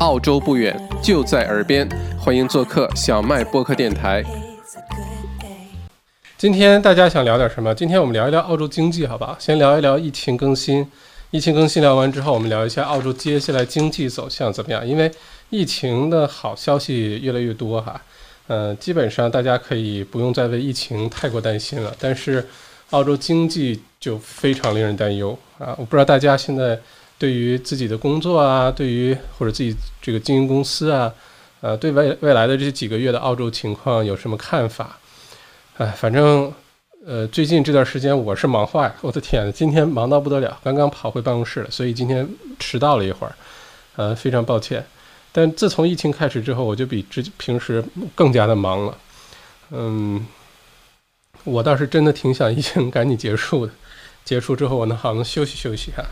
澳洲不远，就在耳边，欢迎做客小麦播客电台。今天大家想聊点什么？今天我们聊一聊澳洲经济，好吧？先聊一聊疫情更新。疫情更新聊完之后，我们聊一下澳洲接下来经济走向怎么样？因为疫情的好消息越来越多哈。呃，基本上大家可以不用再为疫情太过担心了。但是澳洲经济就非常令人担忧啊！我不知道大家现在。对于自己的工作啊，对于或者自己这个经营公司啊，呃，对未未来的这几个月的澳洲情况有什么看法？哎，反正呃，最近这段时间我是忙坏了，我的天，今天忙到不得了，刚刚跑回办公室了，所以今天迟到了一会儿，呃，非常抱歉。但自从疫情开始之后，我就比之平时更加的忙了。嗯，我倒是真的挺想疫情赶紧结束的，结束之后我能好能休息休息哈。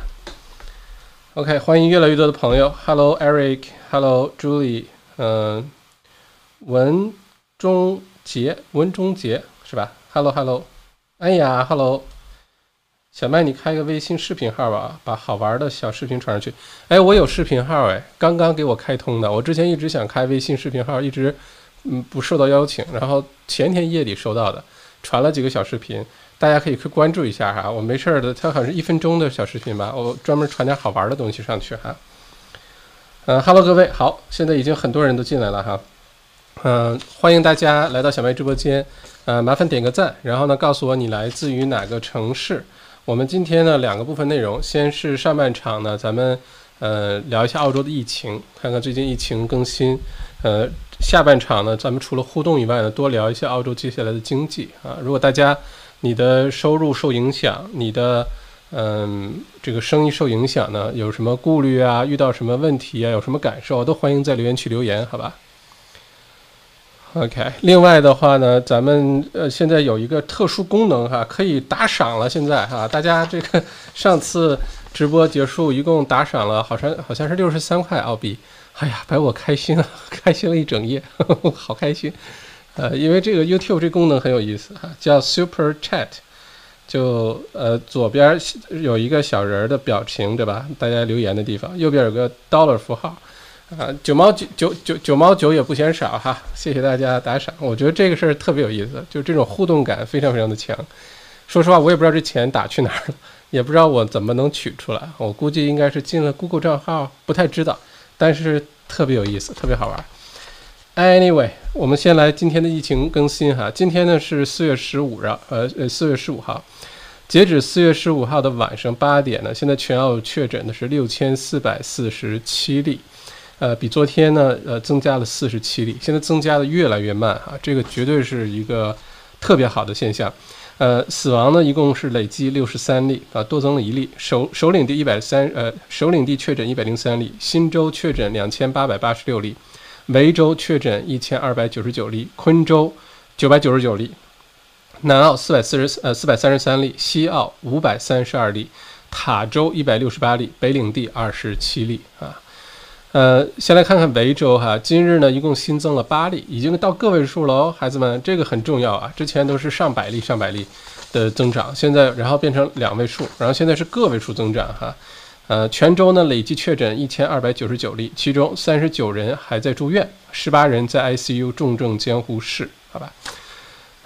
OK，欢迎越来越多的朋友。Hello Eric，Hello Julie，嗯，文中杰，文中杰是吧？Hello Hello，哎呀，Hello，小麦，你开个微信视频号吧，把好玩的小视频传上去。哎，我有视频号哎，刚刚给我开通的。我之前一直想开微信视频号，一直嗯不受到邀请，然后前天夜里收到的，传了几个小视频。大家可以去关注一下哈，我没事儿的，它好像是一分钟的小视频吧，我专门传点好玩的东西上去哈。嗯哈喽各位，好，现在已经很多人都进来了哈，嗯，欢迎大家来到小麦直播间，呃，麻烦点个赞，然后呢，告诉我你来自于哪个城市。我们今天呢两个部分内容，先是上半场呢，咱们呃聊一下澳洲的疫情，看看最近疫情更新，呃，下半场呢，咱们除了互动以外呢，多聊一下澳洲接下来的经济啊，如果大家。你的收入受影响，你的嗯，这个生意受影响呢？有什么顾虑啊？遇到什么问题啊？有什么感受？都欢迎在留言区留言，好吧？OK。另外的话呢，咱们呃现在有一个特殊功能哈，可以打赏了。现在哈，大家这个上次直播结束，一共打赏了，好像好像是六十三块澳币。哎呀，把我开心了，开心了一整夜，好开心。呃，因为这个 YouTube 这功能很有意思哈，叫 Super Chat，就呃左边有一个小人的表情，对吧？大家留言的地方，右边有个 Dollar 符号，啊，九毛九九九九毛九也不嫌少哈，谢谢大家打赏，我觉得这个事儿特别有意思，就这种互动感非常非常的强。说实话，我也不知道这钱打去哪儿了，也不知道我怎么能取出来，我估计应该是进了 Google 账号，不太知道，但是特别有意思，特别好玩。Anyway，我们先来今天的疫情更新哈。今天呢是四月十五日，呃呃，四月十五号，截止四月十五号的晚上八点呢，现在全澳确诊的是六千四百四十七例，呃，比昨天呢呃增加了四十七例，现在增加的越来越慢哈，这个绝对是一个特别好的现象。呃，死亡呢一共是累计六十三例啊，多增了一例。首首领地一百三，呃，首领地确诊一百零三例，新州确诊两千八百八十六例。维州确诊一千二百九十九例，昆州九百九十九例，南澳四百四十呃四百三十三例，西澳五百三十二例，塔州一百六十八例，北领地二十七例啊。呃，先来看看维州哈，今日呢一共新增了八例，已经到个位数了哦，孩子们，这个很重要啊。之前都是上百例上百例的增长，现在然后变成两位数，然后现在是个位数增长哈。呃，泉州呢累计确诊一千二百九十九例，其中三十九人还在住院，十八人在 ICU 重症监护室，好吧？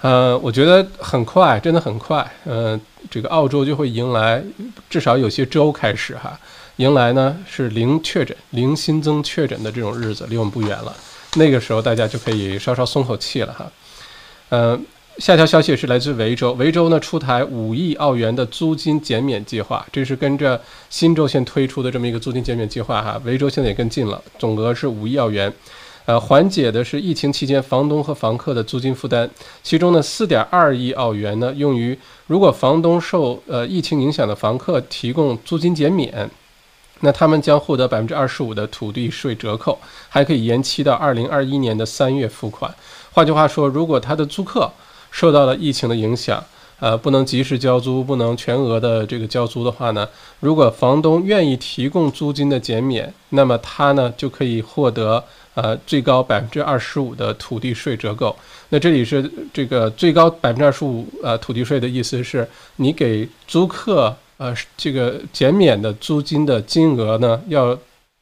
呃，我觉得很快，真的很快，呃，这个澳洲就会迎来，至少有些州开始哈，迎来呢是零确诊、零新增确诊的这种日子，离我们不远了。那个时候大家就可以稍稍松口气了哈，嗯。下条消息是来自维州，维州呢出台五亿澳元的租金减免计划，这是跟着新州县推出的这么一个租金减免计划哈。维州现在也跟进了，总额是五亿澳元，呃，缓解的是疫情期间房东和房客的租金负担。其中呢，四点二亿澳元呢用于如果房东受呃疫情影响的房客提供租金减免，那他们将获得百分之二十五的土地税折扣，还可以延期到二零二一年的三月付款。换句话说，如果他的租客受到了疫情的影响，呃，不能及时交租，不能全额的这个交租的话呢，如果房东愿意提供租金的减免，那么他呢就可以获得呃最高百分之二十五的土地税折扣。那这里是这个最高百分之二十五呃土地税的意思是你给租客呃这个减免的租金的金额呢要。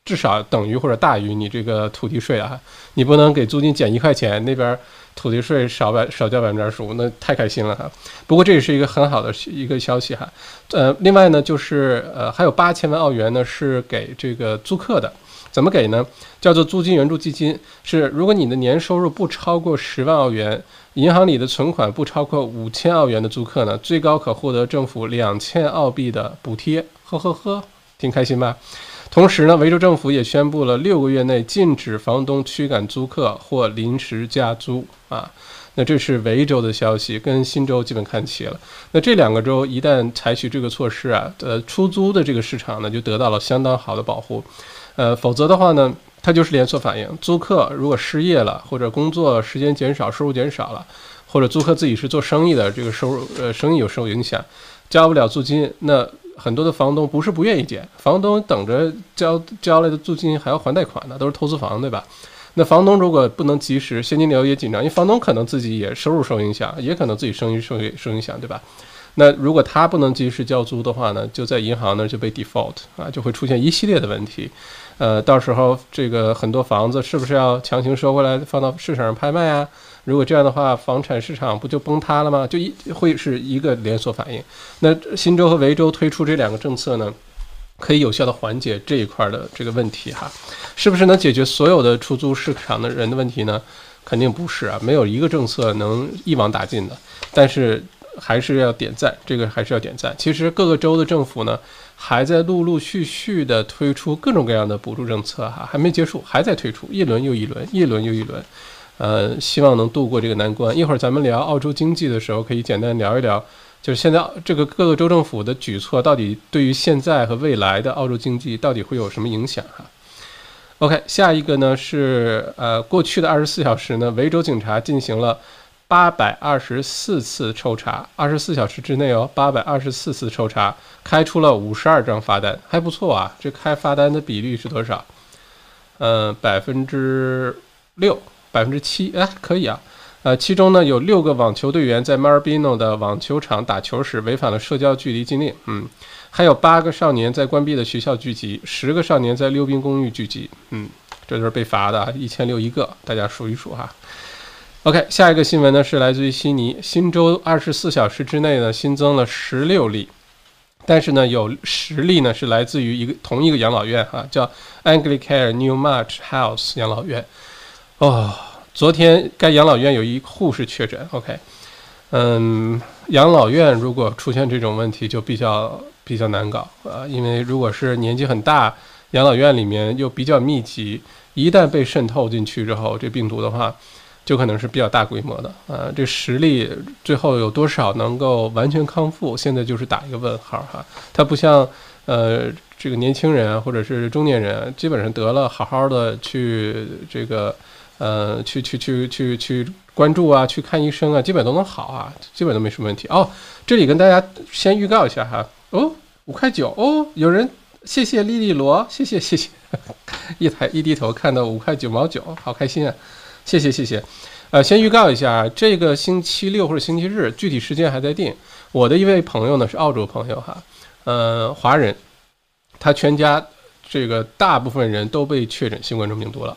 至少等于或者大于你这个土地税啊，你不能给租金减一块钱，那边土地税少百少交百分之二十五，那太开心了哈。不过这也是一个很好的一个消息哈。呃，另外呢，就是呃还有八千万澳元呢是给这个租客的。怎么给呢？叫做租金援助基金，是如果你的年收入不超过十万澳元，银行里的存款不超过五千澳元的租客呢，最高可获得政府两千澳币的补贴。呵呵呵，挺开心吧？同时呢，维州政府也宣布了六个月内禁止房东驱赶租客或临时加租啊。那这是维州的消息，跟新州基本看齐了。那这两个州一旦采取这个措施啊，呃，出租的这个市场呢就得到了相当好的保护。呃，否则的话呢，它就是连锁反应。租客如果失业了，或者工作时间减少，收入减少了，或者租客自己是做生意的，这个收入呃生意有受影响，交不了租金，那很多的房东不是不愿意减，房东等着交交来的租金还要还贷款呢，都是投资房对吧？那房东如果不能及时，现金流也紧张，因为房东可能自己也收入受影响，也可能自己生意受受影响，对吧？那如果他不能及时交租的话呢，就在银行那就被 default 啊，就会出现一系列的问题。呃，到时候这个很多房子是不是要强行收回来放到市场上拍卖啊？如果这样的话，房产市场不就崩塌了吗？就一会是一个连锁反应。那新州和维州推出这两个政策呢，可以有效的缓解这一块的这个问题哈。是不是能解决所有的出租市场的人的问题呢？肯定不是啊，没有一个政策能一网打尽的。但是还是要点赞，这个还是要点赞。其实各个州的政府呢。还在陆陆续续的推出各种各样的补助政策，哈，还没结束，还在推出一轮又一轮，一轮又一轮，呃，希望能度过这个难关。一会儿咱们聊澳洲经济的时候，可以简单聊一聊，就是现在这个各个州政府的举措到底对于现在和未来的澳洲经济到底会有什么影响，哈。OK，下一个呢是呃，过去的二十四小时呢，维州警察进行了。八百二十四次抽查，二十四小时之内哦，八百二十四次抽查，开出了五十二张罚单，还不错啊。这开罚单的比率是多少？嗯，百分之六，百分之七，哎，可以啊。呃，其中呢有六个网球队员在 Marbino 的网球场打球时违反了社交距离禁令，嗯，还有八个少年在关闭的学校聚集，十个少年在溜冰公寓聚集，嗯，这就是被罚的，一千六一个，大家数一数哈。OK，下一个新闻呢是来自于悉尼，新州二十四小时之内呢新增了十六例，但是呢有十例呢是来自于一个同一个养老院哈，叫 Anglicare Newmarch House 养老院。哦，昨天该养老院有一护士确诊。OK，嗯，养老院如果出现这种问题就比较比较难搞啊，因为如果是年纪很大，养老院里面又比较密集，一旦被渗透进去之后，这病毒的话。就可能是比较大规模的，呃，这实力最后有多少能够完全康复，现在就是打一个问号哈。它不像，呃，这个年轻人或者是中年人，基本上得了好好的去这个，呃，去去去去去关注啊，去看医生啊，基本都能好啊，基本都没什么问题。哦，这里跟大家先预告一下哈，哦，五块九哦，有人谢谢莉莉罗，谢谢谢谢，一抬一低头看到五块九毛九，好开心啊。谢谢谢谢，呃，先预告一下，这个星期六或者星期日，具体时间还在定。我的一位朋友呢是澳洲朋友哈，呃，华人，他全家这个大部分人都被确诊新冠状病毒了，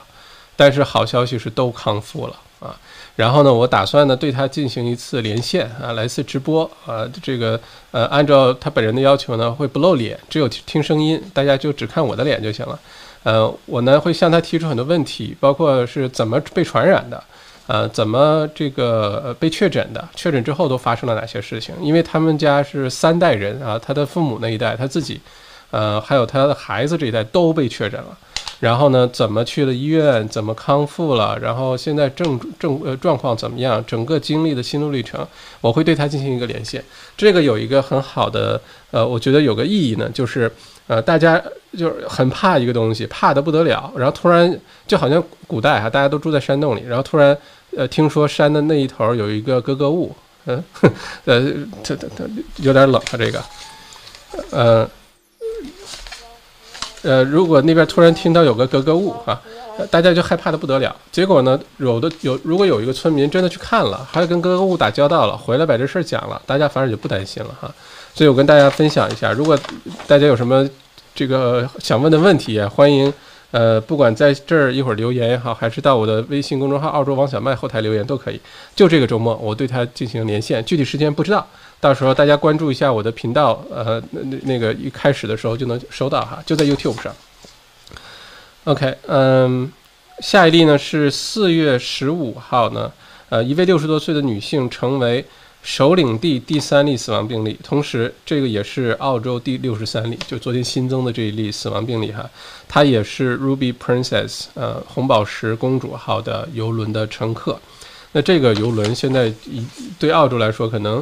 但是好消息是都康复了啊。然后呢，我打算呢对他进行一次连线啊，来一次直播啊，这个呃，按照他本人的要求呢，会不露脸，只有听声音，大家就只看我的脸就行了。呃，我呢会向他提出很多问题，包括是怎么被传染的，呃，怎么这个被确诊的，确诊之后都发生了哪些事情？因为他们家是三代人啊，他的父母那一代，他自己，呃，还有他的孩子这一代都被确诊了。然后呢，怎么去了医院，怎么康复了？然后现在症症呃状况怎么样？整个经历的心路历程，我会对他进行一个连线。这个有一个很好的，呃，我觉得有个意义呢，就是。呃，大家就是很怕一个东西，怕的不得了。然后突然就好像古代哈，大家都住在山洞里，然后突然呃，听说山的那一头有一个格格物，嗯，呃，它它它有点冷啊，这个，呃，呃，如果那边突然听到有个格格物啊，大家就害怕的不得了。结果呢，有的有如果有一个村民真的去看了，还跟格格物打交道了，回来把这事儿讲了，大家反而就不担心了哈。所以我跟大家分享一下，如果大家有什么。这个想问的问题，欢迎呃，不管在这儿一会儿留言也好，还是到我的微信公众号“澳洲王小麦”后台留言都可以。就这个周末，我对他进行连线，具体时间不知道，到时候大家关注一下我的频道，呃，那那那个一开始的时候就能收到哈，就在 YouTube 上。OK，嗯，下一例呢是四月十五号呢，呃，一位六十多岁的女性成为。首领地第三例死亡病例，同时这个也是澳洲第六十三例，就昨天新增的这一例死亡病例哈，她也是 Ruby Princess，呃，红宝石公主号的游轮的乘客。那这个游轮现在对澳洲来说，可能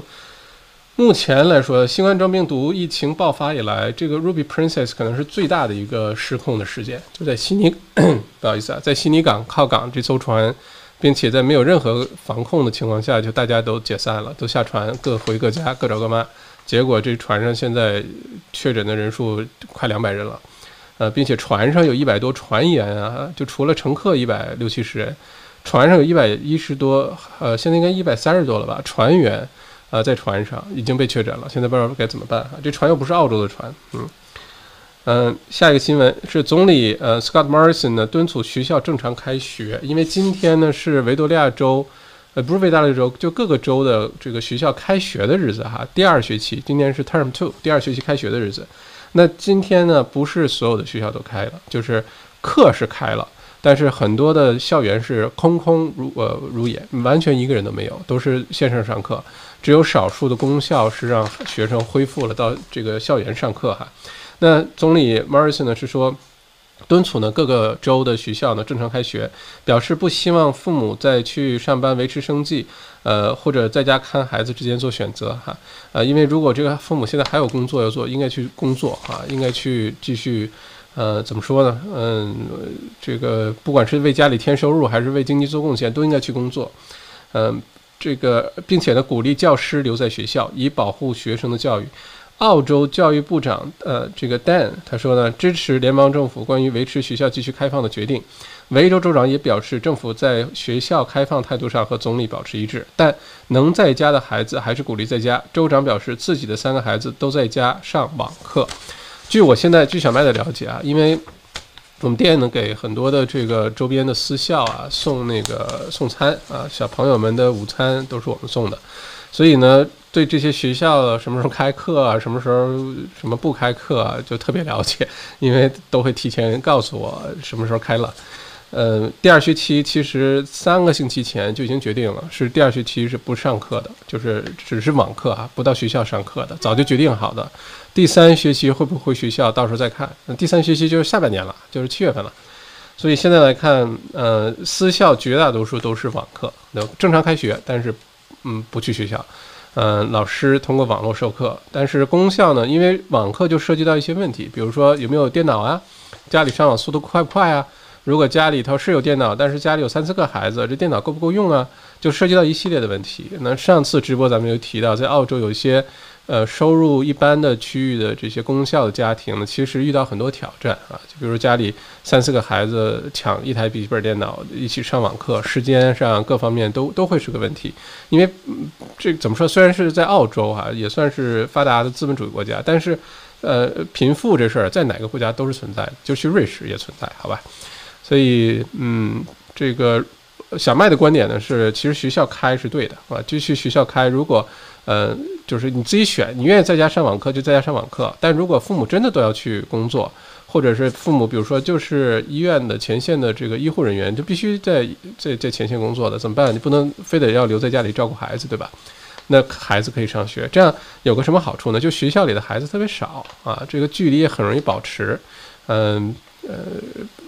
目前来说，新冠状病毒疫情爆发以来，这个 Ruby Princess 可能是最大的一个失控的事件，就在悉尼，不好意思啊，在悉尼港靠港这艘船。并且在没有任何防控的情况下，就大家都解散了，都下船，各回各家，各找各妈。结果这船上现在确诊的人数快两百人了，呃，并且船上有一百多船员啊，就除了乘客一百六七十人，船上有一百一十多，呃，现在应该一百三十多了吧？船员呃，在船上已经被确诊了，现在不知道该怎么办啊。这船又不是澳洲的船，嗯。嗯，下一个新闻是总理呃，Scott Morrison 呢敦促学校正常开学，因为今天呢是维多利亚州，呃，不是维多利亚州，就各个州的这个学校开学的日子哈。第二学期今天是 Term Two，第二学期开学的日子。那今天呢不是所有的学校都开了，就是课是开了，但是很多的校园是空空如呃如也，完全一个人都没有，都是线上上课。只有少数的公校是让学生恢复了到这个校园上课哈。那总理 Morrison 呢是说，敦促呢各个州的学校呢正常开学，表示不希望父母在去上班维持生计，呃或者在家看孩子之间做选择哈，呃因为如果这个父母现在还有工作要做，应该去工作哈，应该去继续，呃怎么说呢？嗯，这个不管是为家里添收入还是为经济做贡献，都应该去工作，嗯，这个并且呢鼓励教师留在学校，以保护学生的教育。澳洲教育部长，呃，这个 Dan 他说呢，支持联邦政府关于维持学校继续开放的决定。维州州长也表示，政府在学校开放态度上和总理保持一致，但能在家的孩子还是鼓励在家。州长表示，自己的三个孩子都在家上网课。据我现在据小麦的了解啊，因为我们店呢给很多的这个周边的私校啊送那个送餐啊，小朋友们的午餐都是我们送的，所以呢。对这些学校什么时候开课啊，什么时候什么不开课啊，就特别了解，因为都会提前告诉我什么时候开了。呃，第二学期其实三个星期前就已经决定了，是第二学期是不上课的，就是只是网课啊，不到学校上课的，早就决定好的。第三学期会不会学校，到时候再看。那第三学期就是下半年了，就是七月份了。所以现在来看，呃，私校绝大多数都是网课，正常开学，但是嗯，不去学校。嗯，老师通过网络授课，但是公校呢，因为网课就涉及到一些问题，比如说有没有电脑啊，家里上网速度快不快啊？如果家里头是有电脑，但是家里有三四个孩子，这电脑够不够用啊？就涉及到一系列的问题。那上次直播咱们就提到，在澳洲有一些。呃，收入一般的区域的这些公校的家庭呢，其实遇到很多挑战啊。就比如家里三四个孩子抢一台笔记本电脑一起上网课，时间上各方面都都会是个问题。因为这怎么说？虽然是在澳洲哈，也算是发达的资本主义国家，但是呃，贫富这事儿在哪个国家都是存在，就去瑞士也存在，好吧？所以嗯，这个小麦的观点呢是，其实学校开是对的啊，继续学校开，如果。呃，就是你自己选，你愿意在家上网课就在家上网课。但如果父母真的都要去工作，或者是父母，比如说就是医院的前线的这个医护人员，就必须在在在前线工作的，怎么办？你不能非得要留在家里照顾孩子，对吧？那孩子可以上学，这样有个什么好处呢？就学校里的孩子特别少啊，这个距离也很容易保持。嗯呃，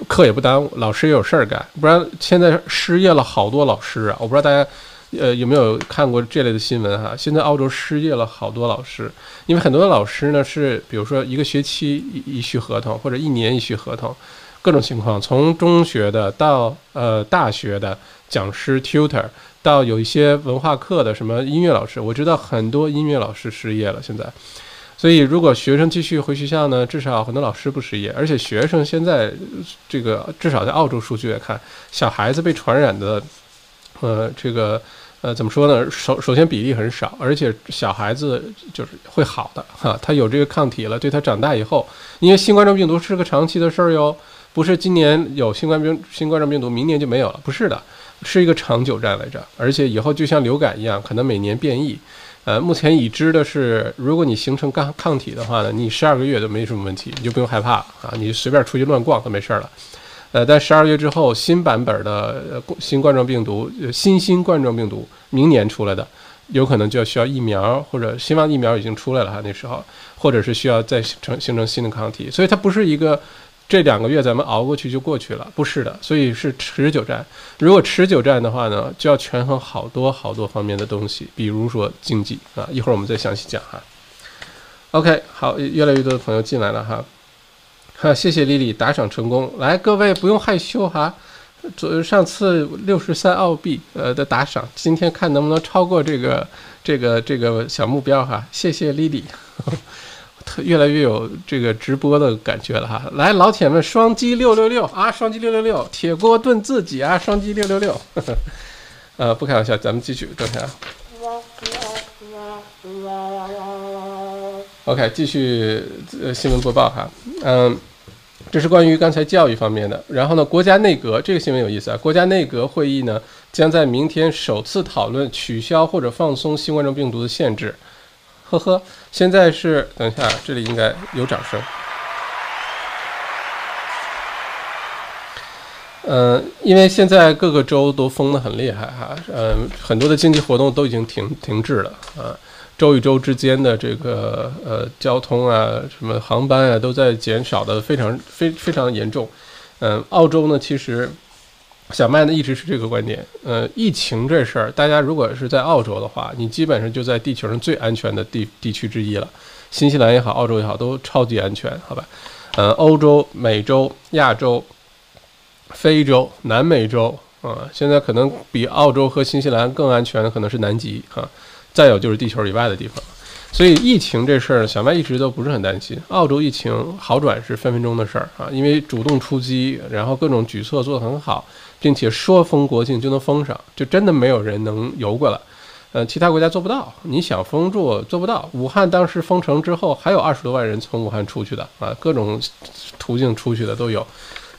课也不耽误，老师也有事儿干。不然现在失业了好多老师啊，我不知道大家。呃，有没有看过这类的新闻哈？现在澳洲失业了好多老师，因为很多的老师呢是，比如说一个学期一一续合同，或者一年一续合同，各种情况，从中学的到呃大学的讲师 tutor，到有一些文化课的什么音乐老师，我知道很多音乐老师失业了现在。所以如果学生继续回学校呢，至少很多老师不失业，而且学生现在这个至少在澳洲数据来看，小孩子被传染的，呃这个。呃，怎么说呢？首首先比例很少，而且小孩子就是会好的哈，他有这个抗体了，对他长大以后，因为新冠状病毒是个长期的事儿哟，不是今年有新冠病新冠状病毒，明年就没有了，不是的，是一个长久战来着，而且以后就像流感一样，可能每年变异。呃，目前已知的是，如果你形成抗抗体的话呢，你十二个月都没什么问题，你就不用害怕啊，你随便出去乱逛都没事儿了。呃，在十二月之后，新版本的新冠状病毒，新新冠状病毒明年出来的，有可能就要需要疫苗，或者希望疫苗已经出来了哈，那时候，或者是需要再形成形成新的抗体，所以它不是一个。这两个月咱们熬过去就过去了，不是的，所以是持久战。如果持久战的话呢，就要权衡好多好多方面的东西，比如说经济啊。一会儿我们再详细讲哈。OK，好，越来越多的朋友进来了哈。哈，谢谢丽丽打赏成功，来各位不用害羞哈。昨上次六十三澳币呃的打赏，今天看能不能超过这个这个这个小目标哈。谢谢丽丽。越来越有这个直播的感觉了哈！来，老铁们，双击六六六啊！双击六六六，铁锅炖自己啊！双击六六六，呃，不开玩笑，咱们继续，等下。OK，继续呃新闻播报哈，嗯，这是关于刚才教育方面的。然后呢，国家内阁这个新闻有意思啊！国家内阁会议呢将在明天首次讨论取消或者放松新冠状病毒的限制。呵呵，现在是等一下，这里应该有掌声。嗯，因为现在各个州都封得很厉害哈，嗯，很多的经济活动都已经停停滞了啊，州与州之间的这个呃交通啊，什么航班啊，都在减少的非常非非常严重。嗯，澳洲呢，其实。小麦呢一直是这个观点，呃，疫情这事儿，大家如果是在澳洲的话，你基本上就在地球上最安全的地地区之一了。新西兰也好，澳洲也好，都超级安全，好吧？呃，欧洲、美洲、亚洲、非洲、南美洲啊，现在可能比澳洲和新西兰更安全的可能是南极啊，再有就是地球以外的地方。所以疫情这事儿，小麦一直都不是很担心。澳洲疫情好转是分分钟的事儿啊，因为主动出击，然后各种举措做得很好。并且说封国境就能封上，就真的没有人能游过来。呃，其他国家做不到，你想封住做不到。武汉当时封城之后，还有二十多万人从武汉出去的啊，各种途径出去的都有。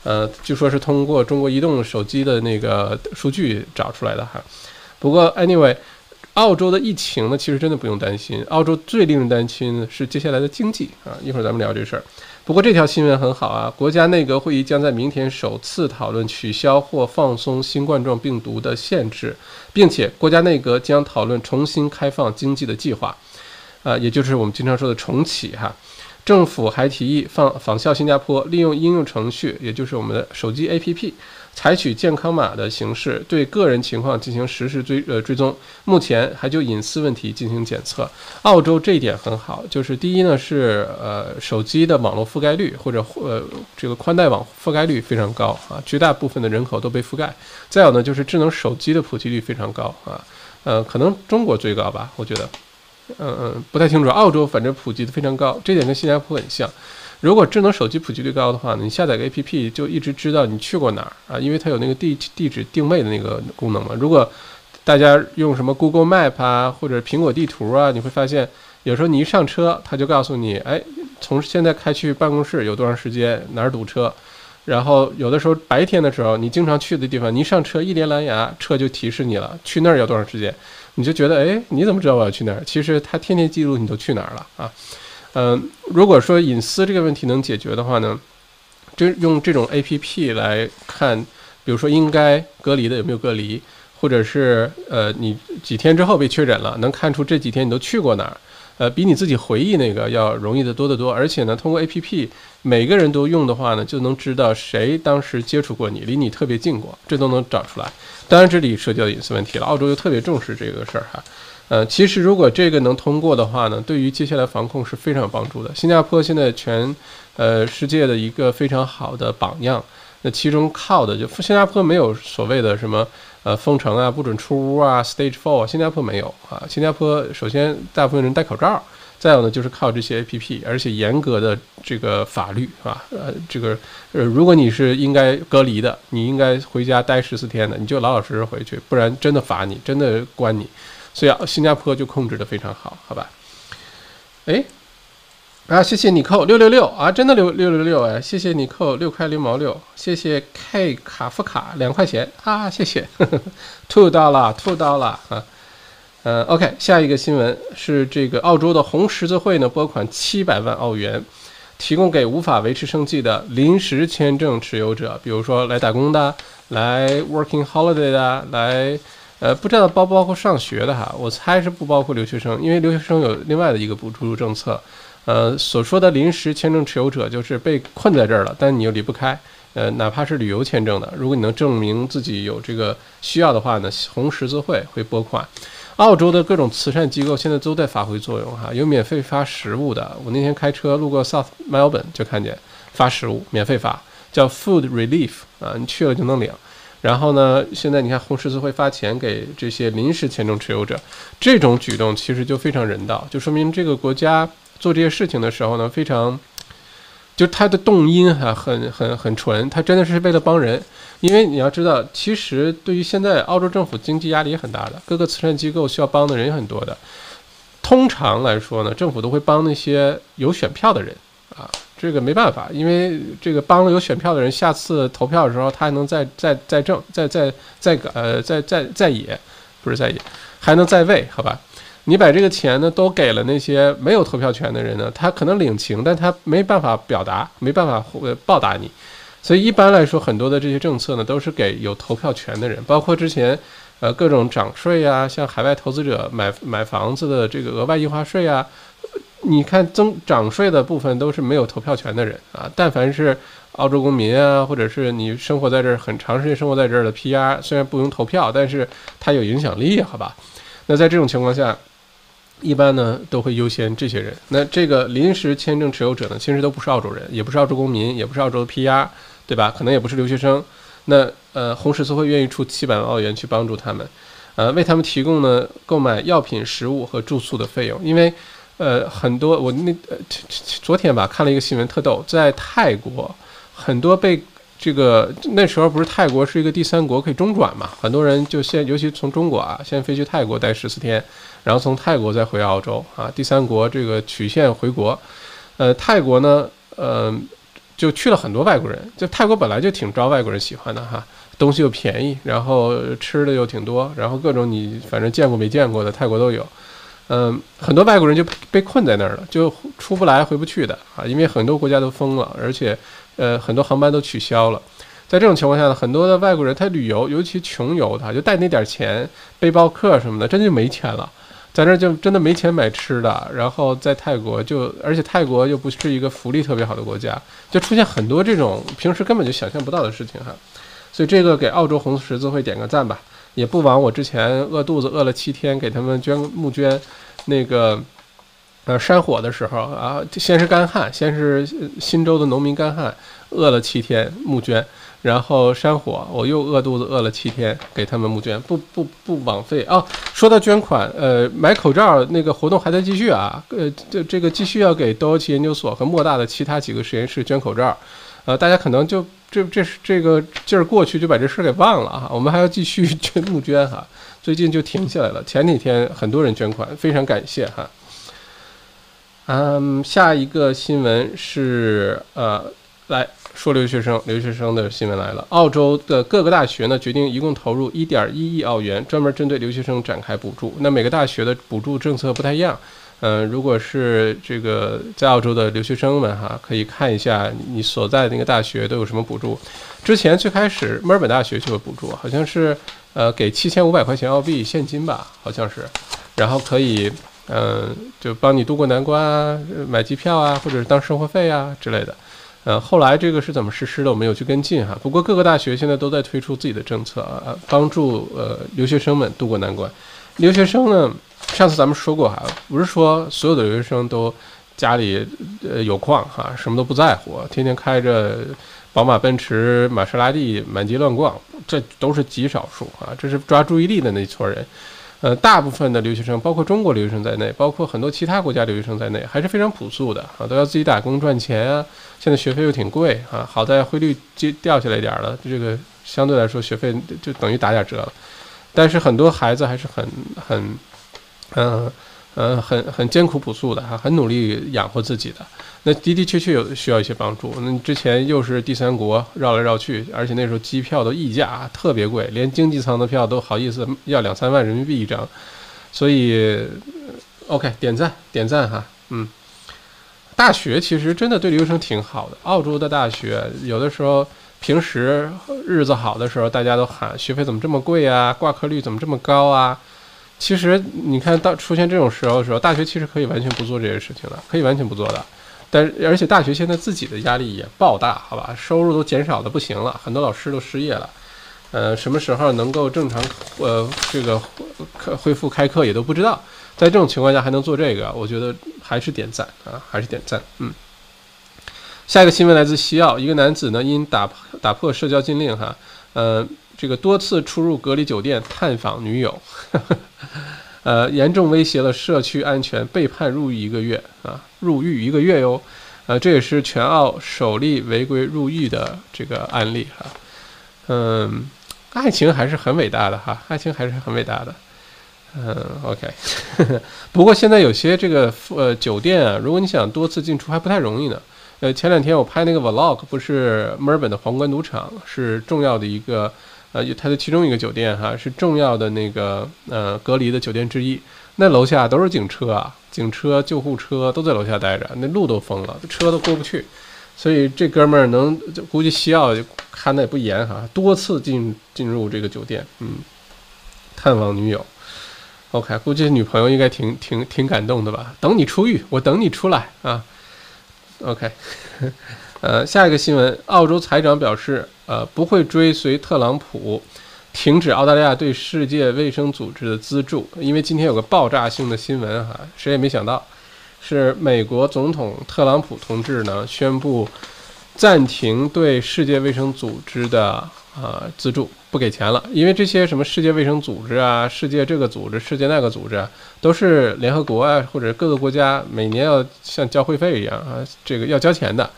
呃，据说是通过中国移动手机的那个数据找出来的哈。不过，anyway，澳洲的疫情呢，其实真的不用担心。澳洲最令人担心的是接下来的经济啊。一会儿咱们聊这事儿。不过这条新闻很好啊！国家内阁会议将在明天首次讨论取消或放松新冠状病毒的限制，并且国家内阁将讨论重新开放经济的计划，啊，也就是我们经常说的重启哈。政府还提议仿仿效新加坡，利用应用程序，也就是我们的手机 APP。采取健康码的形式对个人情况进行实时追呃追踪，目前还就隐私问题进行检测。澳洲这一点很好，就是第一呢是呃手机的网络覆盖率或者呃这个宽带网覆盖率非常高啊，绝大部分的人口都被覆盖。再有呢就是智能手机的普及率非常高啊，呃可能中国最高吧，我觉得，嗯嗯不太清楚，澳洲反正普及的非常高，这点跟新加坡很像。如果智能手机普及率高的话，你下载个 APP 就一直知道你去过哪儿啊，因为它有那个地地址定位的那个功能嘛。如果大家用什么 Google Map 啊，或者苹果地图啊，你会发现有时候你一上车，它就告诉你，哎，从现在开去办公室有多长时间，哪儿堵车。然后有的时候白天的时候，你经常去的地方，你一上车一连蓝牙，车就提示你了，去那儿要多长时间，你就觉得，哎，你怎么知道我要去哪儿？其实它天天记录你都去哪儿了啊。嗯，如果说隐私这个问题能解决的话呢，就用这种 A P P 来看，比如说应该隔离的有没有隔离，或者是呃你几天之后被确诊了，能看出这几天你都去过哪儿，呃，比你自己回忆那个要容易的多得多。而且呢，通过 A P P 每个人都用的话呢，就能知道谁当时接触过你，离你特别近过，这都能找出来。当然这里涉及到隐私问题了，澳洲又特别重视这个事儿哈。呃，其实如果这个能通过的话呢，对于接下来防控是非常有帮助的。新加坡现在全，呃，世界的一个非常好的榜样。那其中靠的就新加坡没有所谓的什么呃封城啊、不准出屋啊、Stage Four，啊新加坡没有啊。新加坡首先大部分人戴口罩，再有呢就是靠这些 APP，而且严格的这个法律啊，呃，这个呃，如果你是应该隔离的，你应该回家待十四天的，你就老老实实回去，不然真的罚你，真的关你。所以啊，新加坡就控制的非常好，好吧？哎，啊，谢谢你扣六六六啊，真的六六六六哎，谢谢你扣六块六毛六，谢谢 K 卡夫卡两块钱啊，谢谢，吐到了吐到了啊，呃，OK，下一个新闻是这个澳洲的红十字会呢拨款七百万澳元，提供给无法维持生计的临时签证持有者，比如说来打工的，来 working holiday 的，来呃不知道包不包括上学的哈，我猜是不包括留学生，因为留学生有另外的一个补助政策。呃，所说的临时签证持有者就是被困在这儿了，但你又离不开。呃，哪怕是旅游签证的，如果你能证明自己有这个需要的话呢，红十字会会拨款。澳洲的各种慈善机构现在都在发挥作用哈，有免费发食物的。我那天开车路过 South Melbourne 就看见发食物，免费发，叫 Food Relief 啊，你去了就能领。然后呢，现在你看红十字会发钱给这些临时签证持有者，这种举动其实就非常人道，就说明这个国家。做这些事情的时候呢，非常，就他的动因哈很很很纯，他真的是为了帮人。因为你要知道，其实对于现在澳洲政府经济压力也很大的，各个慈善机构需要帮的人也很多的。通常来说呢，政府都会帮那些有选票的人啊，这个没办法，因为这个帮了有选票的人，下次投票的时候他还能再再再挣再再再呃再再再野，不是再野，还能再位，好吧？你把这个钱呢都给了那些没有投票权的人呢，他可能领情，但他没办法表达，没办法报答你。所以一般来说，很多的这些政策呢都是给有投票权的人，包括之前呃各种涨税啊，像海外投资者买买房子的这个额外印花税啊，你看增涨税的部分都是没有投票权的人啊。但凡是澳洲公民啊，或者是你生活在这儿很长时间生活在这儿的 PR，虽然不用投票，但是他有影响力，好吧？那在这种情况下。一般呢都会优先这些人。那这个临时签证持有者呢，其实都不是澳洲人，也不是澳洲公民，也不是澳洲的 PR，对吧？可能也不是留学生。那呃，红十字会愿意出七百万澳元去帮助他们，呃，为他们提供呢购买药品、食物和住宿的费用。因为呃，很多我那呃昨天吧看了一个新闻，特逗，在泰国很多被这个那时候不是泰国是一个第三国可以中转嘛，很多人就先尤其从中国啊，先飞去泰国待十四天。然后从泰国再回澳洲啊，第三国这个曲线回国，呃，泰国呢，呃，就去了很多外国人。就泰国本来就挺招外国人喜欢的哈，东西又便宜，然后吃的又挺多，然后各种你反正见过没见过的泰国都有。嗯，很多外国人就被困在那儿了，就出不来回不去的啊，因为很多国家都封了，而且呃很多航班都取消了。在这种情况下呢，很多的外国人他旅游，尤其穷游，他就带那点钱，背包客什么的，真就没钱了。在那就真的没钱买吃的，然后在泰国就，而且泰国又不是一个福利特别好的国家，就出现很多这种平时根本就想象不到的事情哈，所以这个给澳洲红十字会点个赞吧，也不枉我之前饿肚子饿了七天给他们捐募捐，那个呃山火的时候啊，先是干旱，先是新州的农民干旱，饿了七天募捐。然后山火，我又饿肚子饿了七天，给他们募捐，不不不枉费啊！说到捐款，呃，买口罩那个活动还在继续啊，呃，这这个继续要给多奇研究所和莫大的其他几个实验室捐口罩，呃，大家可能就这这是这个劲儿过去就把这事儿给忘了哈，我们还要继续 捐募捐哈，最近就停下来了，前几天很多人捐款，非常感谢哈。嗯，下一个新闻是呃，来。说留学生，留学生的新闻来了。澳洲的各个大学呢，决定一共投入一点一亿澳元，专门针对留学生展开补助。那每个大学的补助政策不太一样。嗯，如果是这个在澳洲的留学生们哈，可以看一下你所在的那个大学都有什么补助。之前最开始墨尔本大学就有补助，好像是呃给七千五百块钱澳币现金吧，好像是，然后可以嗯就帮你渡过难关啊，买机票啊，或者是当生活费啊之类的。呃，后来这个是怎么实施的，我没有去跟进哈。不过各个大学现在都在推出自己的政策啊，帮助呃留学生们渡过难关。留学生呢，上次咱们说过哈，不是说所有的留学生都家里呃有矿哈，什么都不在乎，天天开着宝马、奔驰、玛莎拉蒂满街乱逛，这都是极少数啊，这是抓注意力的那一撮人。呃，大部分的留学生，包括中国留学生在内，包括很多其他国家留学生在内，还是非常朴素的啊，都要自己打工赚钱啊。现在学费又挺贵啊，好在汇率接掉下来一点了，这个相对来说学费就等于打点折了。但是很多孩子还是很很，嗯呃，很很艰苦朴素的哈，很努力养活自己的。那的的确确有需要一些帮助。那之前又是第三国绕来绕去，而且那时候机票都溢价特别贵，连经济舱的票都好意思要两三万人民币一张。所以，OK，点赞点赞哈，嗯。大学其实真的对留学生挺好的。澳洲的大学有的时候平时日子好的时候，大家都喊学费怎么这么贵啊，挂科率怎么这么高啊？其实你看到出现这种时候的时候，大学其实可以完全不做这些事情的，可以完全不做的。但而且大学现在自己的压力也爆大，好吧，收入都减少的不行了，很多老师都失业了。呃，什么时候能够正常呃这个恢复开课也都不知道。在这种情况下还能做这个，我觉得还是点赞啊，还是点赞。嗯，下一个新闻来自西澳，一个男子呢因打打破社交禁令哈，呃，这个多次出入隔离酒店探访女友，呃，严重威胁了社区安全，被判入狱一个月啊，入狱一个月哟，呃，这也是全澳首例违规入狱的这个案例哈。嗯，爱情还是很伟大的哈，爱情还是很伟大的。嗯，OK，不过现在有些这个呃酒店啊，如果你想多次进出还不太容易呢。呃，前两天我拍那个 Vlog，不是墨尔本的皇冠赌场是重要的一个呃，它的其中一个酒店哈，是重要的那个呃隔离的酒店之一。那楼下都是警车啊，警车、救护车都在楼下待着，那路都封了，车都过不去。所以这哥们儿能就估计西澳看的也不严哈，多次进进入这个酒店，嗯，探望女友。OK，估计女朋友应该挺挺挺感动的吧？等你出狱，我等你出来啊。OK，呃，下一个新闻，澳洲财长表示，呃，不会追随特朗普，停止澳大利亚对世界卫生组织的资助，因为今天有个爆炸性的新闻哈，谁也没想到，是美国总统特朗普同志呢宣布暂停对世界卫生组织的。啊，资助不给钱了，因为这些什么世界卫生组织啊、世界这个组织、世界那个组织啊，都是联合国啊或者各个国家每年要像交会费一样啊，这个要交钱的，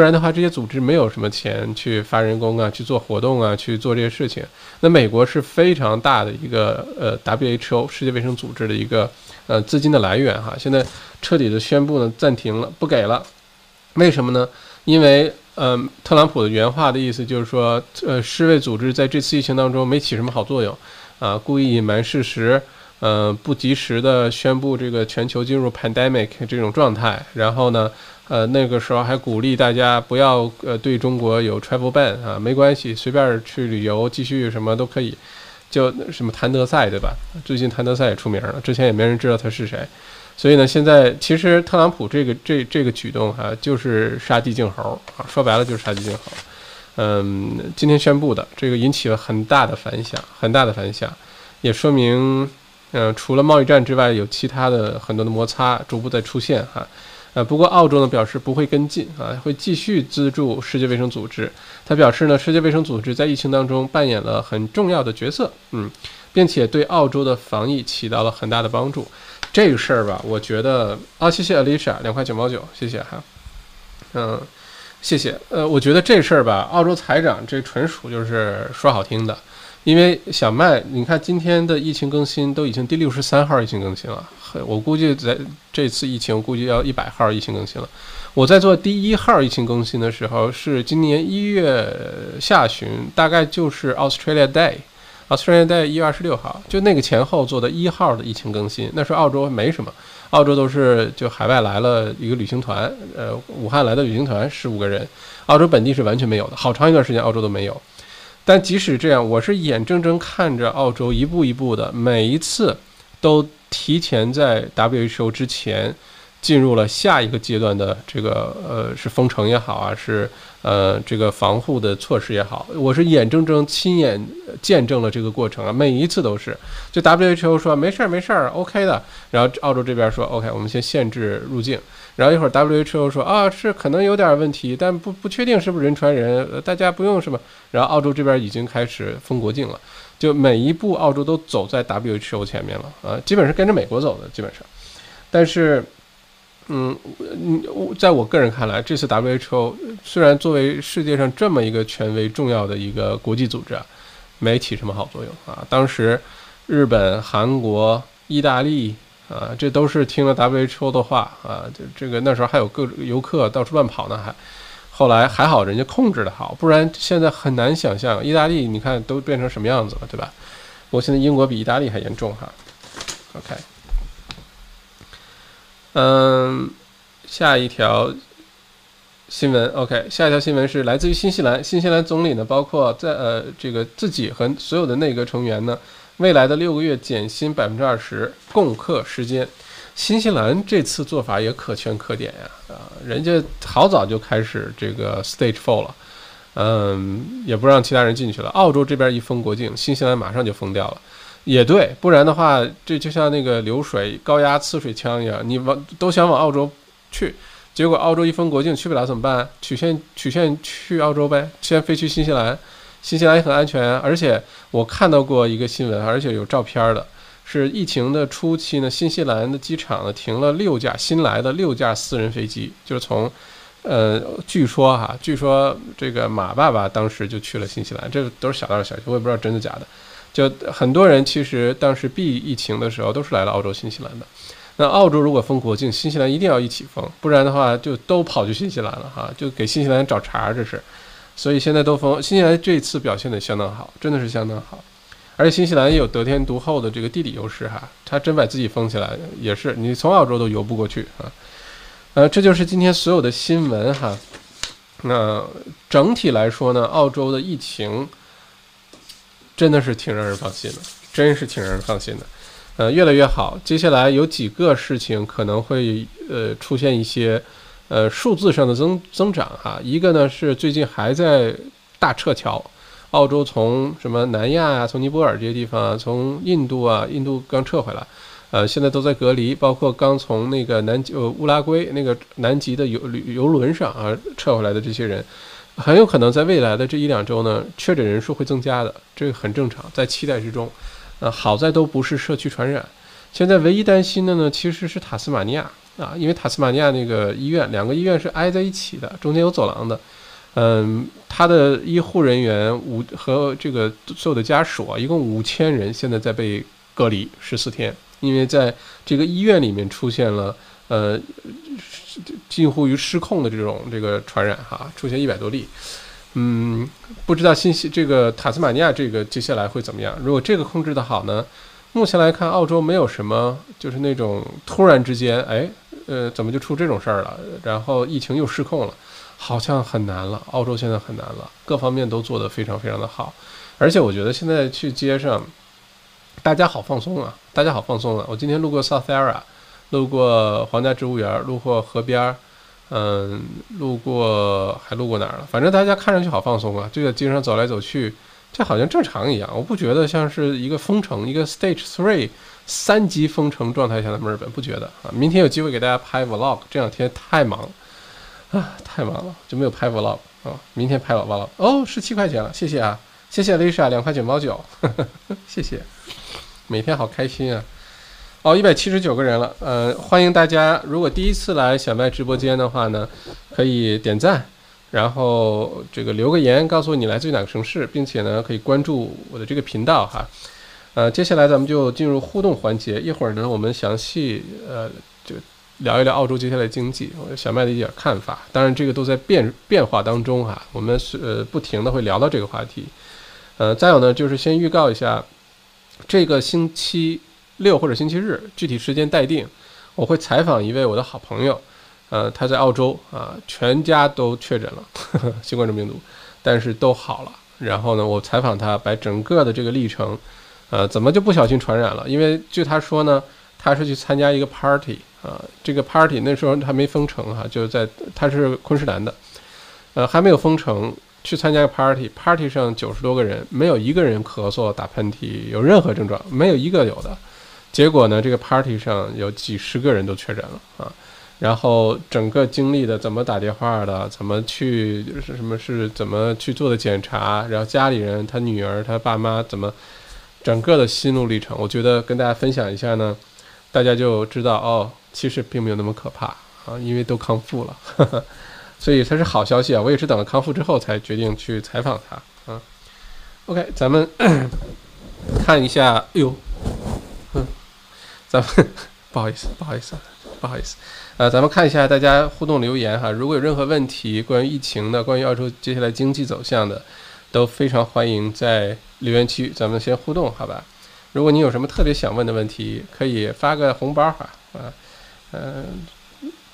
不然的话这些组织没有什么钱去发人工啊、去做活动啊、去做这些事情。那美国是非常大的一个呃 WHO 世界卫生组织的一个呃资金的来源哈，现在彻底的宣布呢暂停了，不给了，为什么呢？因为嗯，特朗普的原话的意思就是说，呃，世卫组织在这次疫情当中没起什么好作用，啊，故意隐瞒事实，呃，不及时的宣布这个全球进入 pandemic 这种状态，然后呢，呃，那个时候还鼓励大家不要呃对中国有 travel ban 啊，没关系，随便去旅游，继续什么都可以，就什么谭德赛对吧？最近谭德赛也出名了，之前也没人知道他是谁。所以呢，现在其实特朗普这个这这个举动哈，就是杀鸡儆猴啊，说白了就是杀鸡儆猴。嗯，今天宣布的这个引起了很大的反响，很大的反响，也说明，嗯，除了贸易战之外，有其他的很多的摩擦逐步在出现哈。呃，不过澳洲呢表示不会跟进啊，会继续资助世界卫生组织。他表示呢，世界卫生组织在疫情当中扮演了很重要的角色，嗯，并且对澳洲的防疫起到了很大的帮助。这个事儿吧，我觉得啊，谢谢 Alicia 两块九毛九，谢谢哈，嗯，谢谢。呃，我觉得这事儿吧，澳洲财长这纯属就是说好听的，因为小麦，你看今天的疫情更新都已经第六十三号疫情更新了，我估计在这次疫情估计要一百号疫情更新了。我在做第一号疫情更新的时候是今年一月下旬，大概就是 Australia Day，Australia，Day 一月二十六号，就那个前后做的一号的疫情更新，那时候澳洲没什么，澳洲都是就海外来了一个旅行团，呃，武汉来的旅行团十五个人，澳洲本地是完全没有的，好长一段时间澳洲都没有。但即使这样，我是眼睁睁看着澳洲一步一步的，每一次都提前在 WHO 之前进入了下一个阶段的这个呃，是封城也好啊，是。呃，这个防护的措施也好，我是眼睁睁亲眼见证了这个过程啊，每一次都是。就 WHO 说没事儿没事儿，OK 的，然后澳洲这边说 OK，我们先限制入境，然后一会儿 WHO 说啊是可能有点问题，但不不确定是不是人传人，大家不用什么，然后澳洲这边已经开始封国境了，就每一步澳洲都走在 WHO 前面了啊，基本是跟着美国走的基本上，但是。嗯，嗯，在我个人看来，这次 WHO 虽然作为世界上这么一个权威、重要的一个国际组织啊，没起什么好作用啊。当时日本、韩国、意大利，啊，这都是听了 WHO 的话啊，就这个那时候还有各游客到处乱跑呢，还后来还好人家控制的好，不然现在很难想象意大利你看都变成什么样子了，对吧？不过现在英国比意大利还严重哈。OK，嗯，下一条新闻 OK，下一条新闻是来自于新西兰，新西兰总理呢，包括在呃这个自己和所有的内阁成员呢。未来的六个月减薪百分之二十，共克时艰。新西兰这次做法也可圈可点呀，啊，人家好早就开始这个 stage four 了，嗯，也不让其他人进去了。澳洲这边一封国境，新西兰马上就封掉了，也对，不然的话，这就像那个流水高压刺水枪一样，你往都想往澳洲去，结果澳洲一封国境去不了怎么办？曲线曲线去澳洲呗，先飞去新西兰。新西兰也很安全，而且我看到过一个新闻，而且有照片的，是疫情的初期呢，新西兰的机场呢停了六架新来的六架私人飞机，就是从，呃，据说哈，据说这个马爸爸当时就去了新西兰，这都是小道消息，我也不知道真的假的。就很多人其实当时避疫情的时候都是来了澳洲、新西兰的。那澳洲如果封国境，新西兰一定要一起封，不然的话就都跑去新西兰了哈，就给新西兰找茬，这是。所以现在都封新西兰这次表现的相当好，真的是相当好，而且新西兰也有得天独厚的这个地理优势哈，它真把自己封起来也是，你从澳洲都游不过去啊，呃，这就是今天所有的新闻哈。那整体来说呢，澳洲的疫情真的是挺让人放心的，真是挺让人放心的，呃，越来越好。接下来有几个事情可能会呃出现一些。呃，数字上的增增长哈，一个呢是最近还在大撤侨，澳洲从什么南亚啊，从尼泊尔这些地方啊，从印度啊，印度刚撤回来，呃，现在都在隔离，包括刚从那个南极呃乌拉圭那个南极的游旅游轮上啊撤回来的这些人，很有可能在未来的这一两周呢，确诊人数会增加的，这个很正常，在期待之中。呃，好在都不是社区传染，现在唯一担心的呢，其实是塔斯马尼亚。啊，因为塔斯马尼亚那个医院，两个医院是挨在一起的，中间有走廊的。嗯，他的医护人员五和这个所有的家属啊，一共五千人，现在在被隔离十四天，因为在这个医院里面出现了呃近乎于失控的这种这个传染哈，出现一百多例。嗯，不知道信息这个塔斯马尼亚这个接下来会怎么样？如果这个控制的好呢？目前来看，澳洲没有什么就是那种突然之间，哎。呃，怎么就出这种事儿了？然后疫情又失控了，好像很难了。澳洲现在很难了，各方面都做得非常非常的好。而且我觉得现在去街上，大家好放松啊，大家好放松啊。我今天路过 South Area，路过皇家植物园，路过河边儿，嗯，路过还路过哪儿了？反正大家看上去好放松啊，就在街上走来走去，这好像正常一样。我不觉得像是一个封城，一个 Stage Three。三级封城状态下的墨尔本不觉得啊？明天有机会给大家拍 vlog，这两天太忙啊，太忙了就没有拍 vlog 啊。明天拍了 vlog 哦，十七块钱了，谢谢啊，谢谢 Lisa 两块九毛九，谢谢，每天好开心啊。哦，一百七十九个人了，呃，欢迎大家，如果第一次来小麦直播间的话呢，可以点赞，然后这个留个言，告诉我你来自于哪个城市，并且呢可以关注我的这个频道哈。呃，接下来咱们就进入互动环节。一会儿呢，我们详细呃就聊一聊澳洲接下来经济，我小麦的一点看法。当然，这个都在变变化当中哈，我们是呃不停的会聊到这个话题。呃，再有呢，就是先预告一下，这个星期六或者星期日，具体时间待定，我会采访一位我的好朋友。呃，他在澳洲啊，全家都确诊了 新冠状病毒，但是都好了。然后呢，我采访他，把整个的这个历程。呃，怎么就不小心传染了？因为据他说呢，他是去参加一个 party 啊，这个 party 那时候还没封城哈，就在他是昆士兰的，呃，还没有封城，去参加个 party，party 上九十多个人，没有一个人咳嗽、打喷嚏有任何症状，没有一个有的。结果呢，这个 party 上有几十个人都确诊了啊，然后整个经历的怎么打电话的，怎么去是什么是怎么去做的检查，然后家里人他女儿他爸妈怎么。整个的心路历程，我觉得跟大家分享一下呢，大家就知道哦，其实并没有那么可怕啊，因为都康复了，所以它是好消息啊。我也是等了康复之后才决定去采访他啊。OK，咱们 看一下，哎呦，嗯，咱们 不好意思，不好意思啊，不好意思。呃，咱们看一下大家互动留言哈，如果有任何问题，关于疫情的，关于澳洲接下来经济走向的，都非常欢迎在留言区咱们先互动，好吧？如果你有什么特别想问的问题，可以发个红包哈，啊，嗯，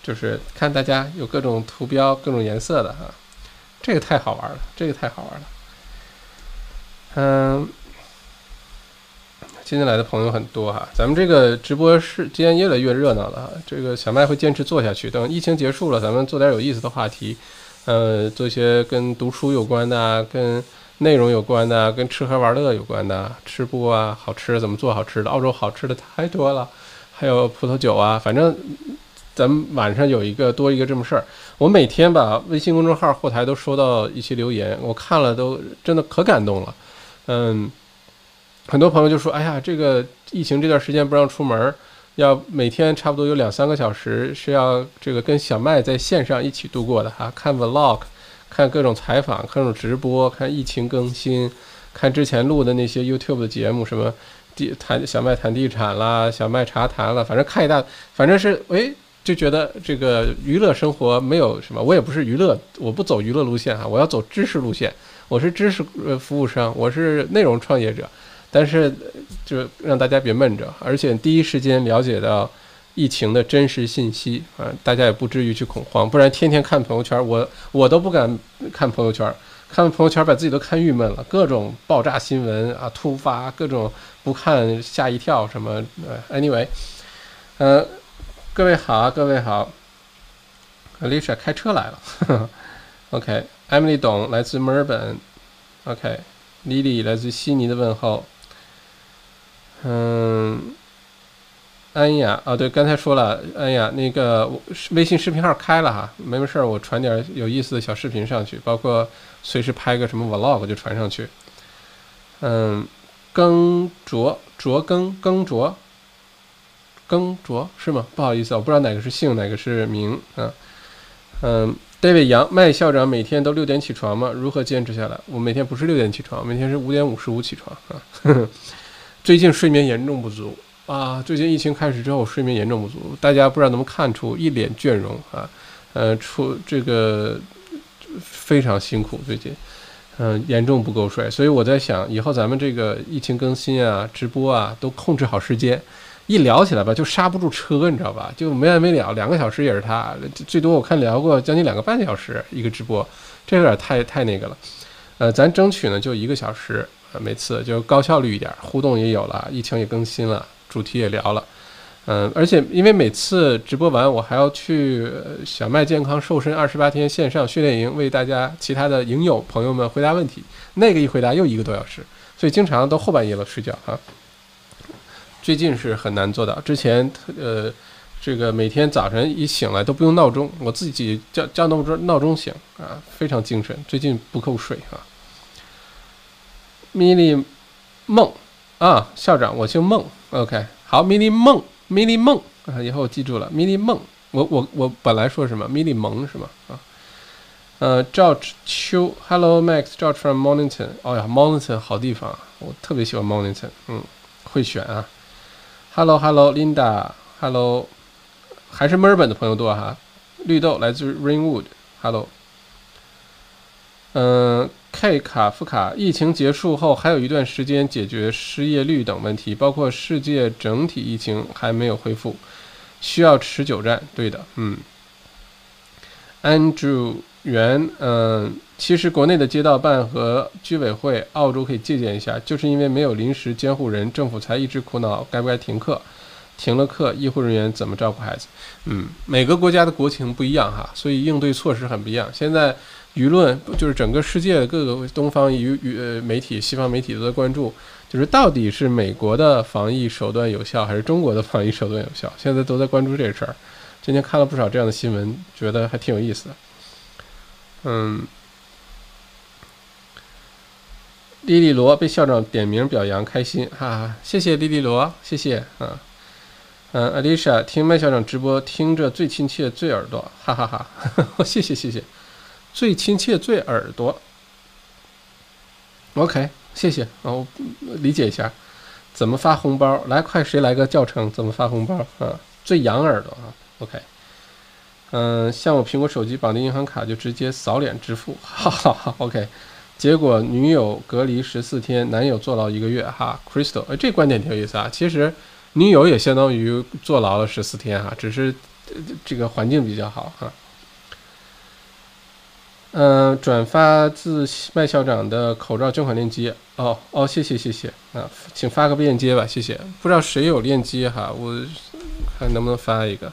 就是看大家有各种图标、各种颜色的哈，这个太好玩了，这个太好玩了，嗯。今天来的朋友很多哈，咱们这个直播室今天越来越热闹了哈。这个小麦会坚持做下去，等疫情结束了，咱们做点有意思的话题，呃，做一些跟读书有关的、跟内容有关的、跟吃喝玩乐有关的吃播啊，好吃怎么做好吃的？澳洲好吃的太多了，还有葡萄酒啊，反正咱们晚上有一个多一个这么事儿。我每天吧，微信公众号后台都收到一些留言，我看了都真的可感动了，嗯。很多朋友就说：“哎呀，这个疫情这段时间不让出门，要每天差不多有两三个小时是要这个跟小麦在线上一起度过的哈，看 vlog，看各种采访，各种直播，看疫情更新，看之前录的那些 YouTube 的节目，什么地谈小麦谈地产啦，小麦茶谈了，反正看一大，反正是哎就觉得这个娱乐生活没有什么，我也不是娱乐，我不走娱乐路线哈，我要走知识路线，我是知识呃服务商，我是内容创业者。”但是，就让大家别闷着，而且第一时间了解到疫情的真实信息啊，大家也不至于去恐慌，不然天天看朋友圈，我我都不敢看朋友圈，看朋友圈把自己都看郁闷了，各种爆炸新闻啊，突发各种不看吓一跳什么，anyway，呃，各位好，各位好，Alicia 开车来了，OK，Emily 董来自墨尔本，OK，Lily 来自悉尼的问候。嗯，安雅啊，对，刚才说了，安雅那个微信视频号开了哈，没没事儿，我传点有意思的小视频上去，包括随时拍个什么 vlog 就传上去。嗯，耕卓卓耕耕卓耕卓是吗？不好意思，我不知道哪个是姓，哪个是名啊。嗯，David 杨麦校长每天都六点起床吗？如何坚持下来？我每天不是六点起床，每天是五点五十五起床啊。最近睡眠严重不足啊！最近疫情开始之后，睡眠严重不足，大家不知道能不能看出一脸倦容啊？呃，出这个非常辛苦，最近嗯严重不够睡，所以我在想，以后咱们这个疫情更新啊、直播啊，都控制好时间，一聊起来吧，就刹不住车，你知道吧？就没完没了，两个小时也是他，最多我看聊过将近两个半小时一个直播，这有点太太那个了。呃，咱争取呢就一个小时。每次就高效率一点，互动也有了，疫情也更新了，主题也聊了，嗯，而且因为每次直播完，我还要去小麦健康瘦身二十八天线上训练营为大家其他的营友朋友们回答问题，那个一回答又一个多小时，所以经常都后半夜了睡觉哈。最近是很难做到，之前呃这个每天早晨一醒来都不用闹钟，我自己叫叫闹钟闹钟醒啊，非常精神。最近不够睡啊。米粒梦啊，校长，我姓孟。OK，好，，mini 孟，mini 孟啊，以后我记住了。，mini 孟，我我我本来说什么？，mini 萌是吗？啊，呃，赵秋，Hello Max，赵 from Mornington。哦呀，Mornington 好地方，我特别喜欢 Mornington。嗯，会选啊。Hello Hello，Linda，Hello，还是墨尔本的朋友多哈。绿豆来自 Rainwood，Hello。嗯。K 卡夫卡，疫情结束后还有一段时间解决失业率等问题，包括世界整体疫情还没有恢复，需要持久战。对的，嗯。Andrew 袁，嗯，其实国内的街道办和居委会，澳洲可以借鉴一下，就是因为没有临时监护人，政府才一直苦恼该不该停课，停了课，医护人员怎么照顾孩子？嗯，每个国家的国情不一样哈，所以应对措施很不一样。现在。舆论就是整个世界的各个东方舆舆媒体、西方媒体都在关注，就是到底是美国的防疫手段有效，还是中国的防疫手段有效？现在都在关注这事儿。今天看了不少这样的新闻，觉得还挺有意思的。嗯，莉莉罗被校长点名表扬，开心哈！谢谢莉莉罗，谢谢啊。嗯，Alicia 听麦校长直播，听着最亲切、最耳朵，哈哈哈！谢 谢谢谢。最亲切，最耳朵。OK，谢谢啊，我理解一下。怎么发红包？来，快谁来个教程？怎么发红包啊？最养耳朵啊！OK，嗯，像我苹果手机绑定银行卡就直接扫脸支付，哈哈哈。OK，结果女友隔离十四天，男友坐牢一个月，哈，Crystal，哎，这观点挺有意思啊。其实女友也相当于坐牢了十四天哈，只是这个环境比较好哈。嗯，转发自麦校长的口罩捐款链接哦哦，谢谢谢谢啊，请发个链接吧，谢谢。不知道谁有链接哈，我看能不能发一个。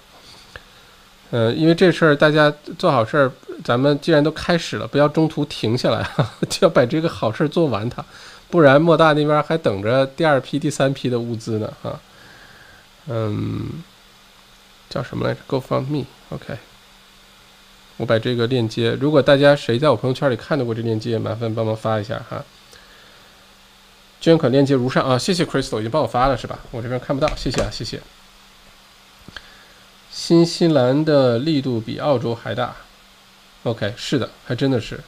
嗯，因为这事儿大家做好事儿，咱们既然都开始了，不要中途停下来，就要把这个好事儿做完它，不然莫大那边还等着第二批、第三批的物资呢哈。嗯，叫什么来着？Go from me，OK。我把这个链接，如果大家谁在我朋友圈里看到过这链接，麻烦帮忙发一下哈。捐款链接如上啊，谢谢 Crystal 已经帮我发了是吧？我这边看不到，谢谢啊，谢谢。新西兰的力度比澳洲还大，OK，是的，还真的是。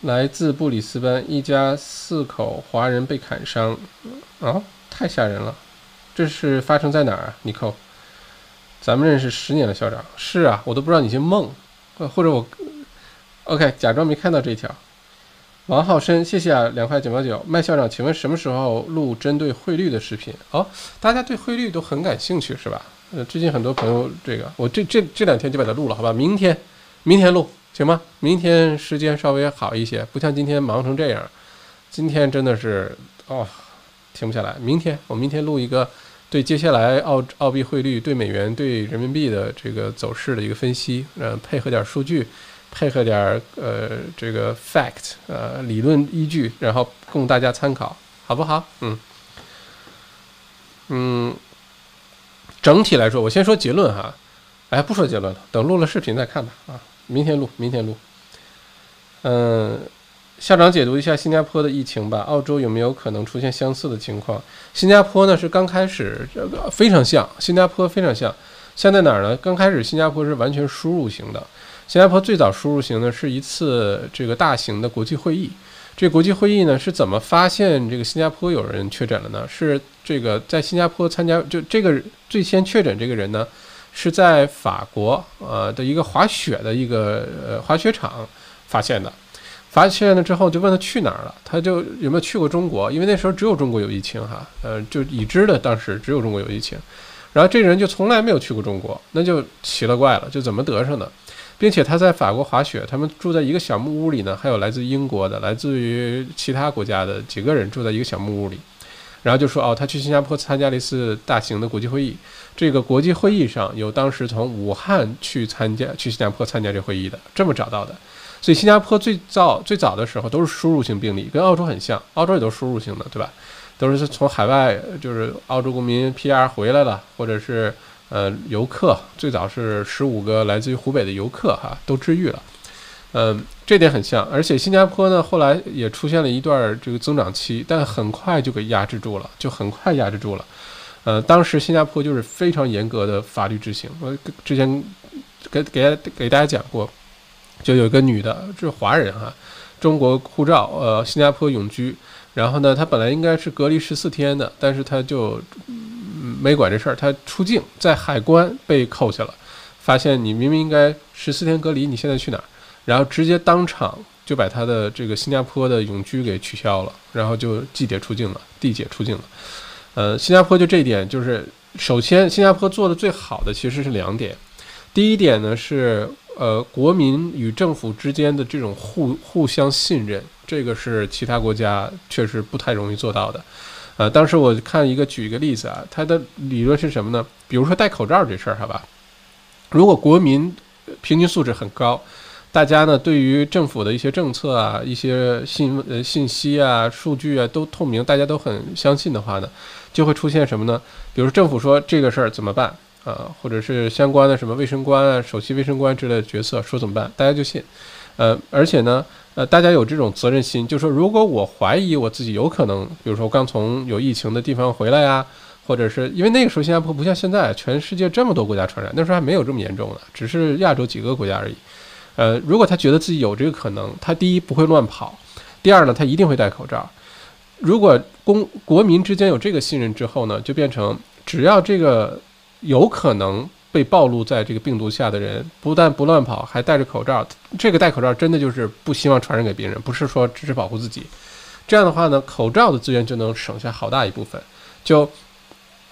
来自布里斯班一家四口华人被砍伤，啊，太吓人了。这是发生在哪儿啊？尼寇，咱们认识十年了，校长。是啊，我都不知道你姓孟。或者我，OK，假装没看到这一条。王浩生，谢谢啊，两块九毛九。麦校长，请问什么时候录针对汇率的视频？哦，大家对汇率都很感兴趣是吧？呃，最近很多朋友这个，我这这这两天就把它录了，好吧？明天，明天录行吗？明天时间稍微好一些，不像今天忙成这样。今天真的是哦，停不下来。明天我明天录一个。对接下来澳澳币汇率对美元对人民币的这个走势的一个分析，呃，配合点数据，配合点呃这个 fact，呃理论依据，然后供大家参考，好不好？嗯嗯，整体来说，我先说结论哈，哎，不说结论了，等录了视频再看吧。啊，明天录，明天录。嗯。校长解读一下新加坡的疫情吧。澳洲有没有可能出现相似的情况？新加坡呢是刚开始，这个非常像。新加坡非常像，像在哪儿呢？刚开始新加坡是完全输入型的。新加坡最早输入型呢是一次这个大型的国际会议。这国际会议呢是怎么发现这个新加坡有人确诊了呢？是这个在新加坡参加，就这个最先确诊这个人呢是在法国呃的一个滑雪的一个呃滑雪场发现的。发现了之后，就问他去哪儿了，他就有没有去过中国？因为那时候只有中国有疫情哈，呃，就已知的当时只有中国有疫情。然后这人就从来没有去过中国，那就奇了怪了，就怎么得上的？并且他在法国滑雪，他们住在一个小木屋里呢，还有来自英国的、来自于其他国家的几个人住在一个小木屋里。然后就说哦，他去新加坡参加了一次大型的国际会议，这个国际会议上有当时从武汉去参加去新加坡参加这会议的，这么找到的。所以新加坡最早最早的时候都是输入性病例，跟澳洲很像，澳洲也都是输入性的，对吧？都是从海外，就是澳洲公民 PR 回来了，或者是呃游客，最早是十五个来自于湖北的游客哈，都治愈了，嗯，这点很像。而且新加坡呢，后来也出现了一段这个增长期，但很快就给压制住了，就很快压制住了。呃，当时新加坡就是非常严格的法律执行，我之前给给给大家讲过。就有一个女的，是华人哈，中国护照，呃，新加坡永居。然后呢，她本来应该是隔离十四天的，但是她就没管这事儿，她出境在海关被扣下了，发现你明明应该十四天隔离，你现在去哪儿？然后直接当场就把她的这个新加坡的永居给取消了，然后就寄解出境了，递解出境了。呃，新加坡就这一点，就是首先新加坡做的最好的其实是两点，第一点呢是。呃，国民与政府之间的这种互互相信任，这个是其他国家确实不太容易做到的。呃，当时我看一个举一个例子啊，他的理论是什么呢？比如说戴口罩这事儿，好吧？如果国民平均素质很高，大家呢对于政府的一些政策啊、一些信呃信息啊、数据啊都透明，大家都很相信的话呢，就会出现什么呢？比如政府说这个事儿怎么办？啊，或者是相关的什么卫生官啊、首席卫生官之类的角色，说怎么办，大家就信。呃，而且呢，呃，大家有这种责任心，就说如果我怀疑我自己有可能，比如说刚从有疫情的地方回来呀，或者是因为那个时候新加坡不像现在，全世界这么多国家传染，那时候还没有这么严重呢，只是亚洲几个国家而已。呃，如果他觉得自己有这个可能，他第一不会乱跑，第二呢，他一定会戴口罩。如果公国民之间有这个信任之后呢，就变成只要这个有可能被暴露在这个病毒下的人，不但不乱跑，还戴着口罩。这个戴口罩真的就是不希望传染给别人，不是说只是保护自己。这样的话呢，口罩的资源就能省下好大一部分。就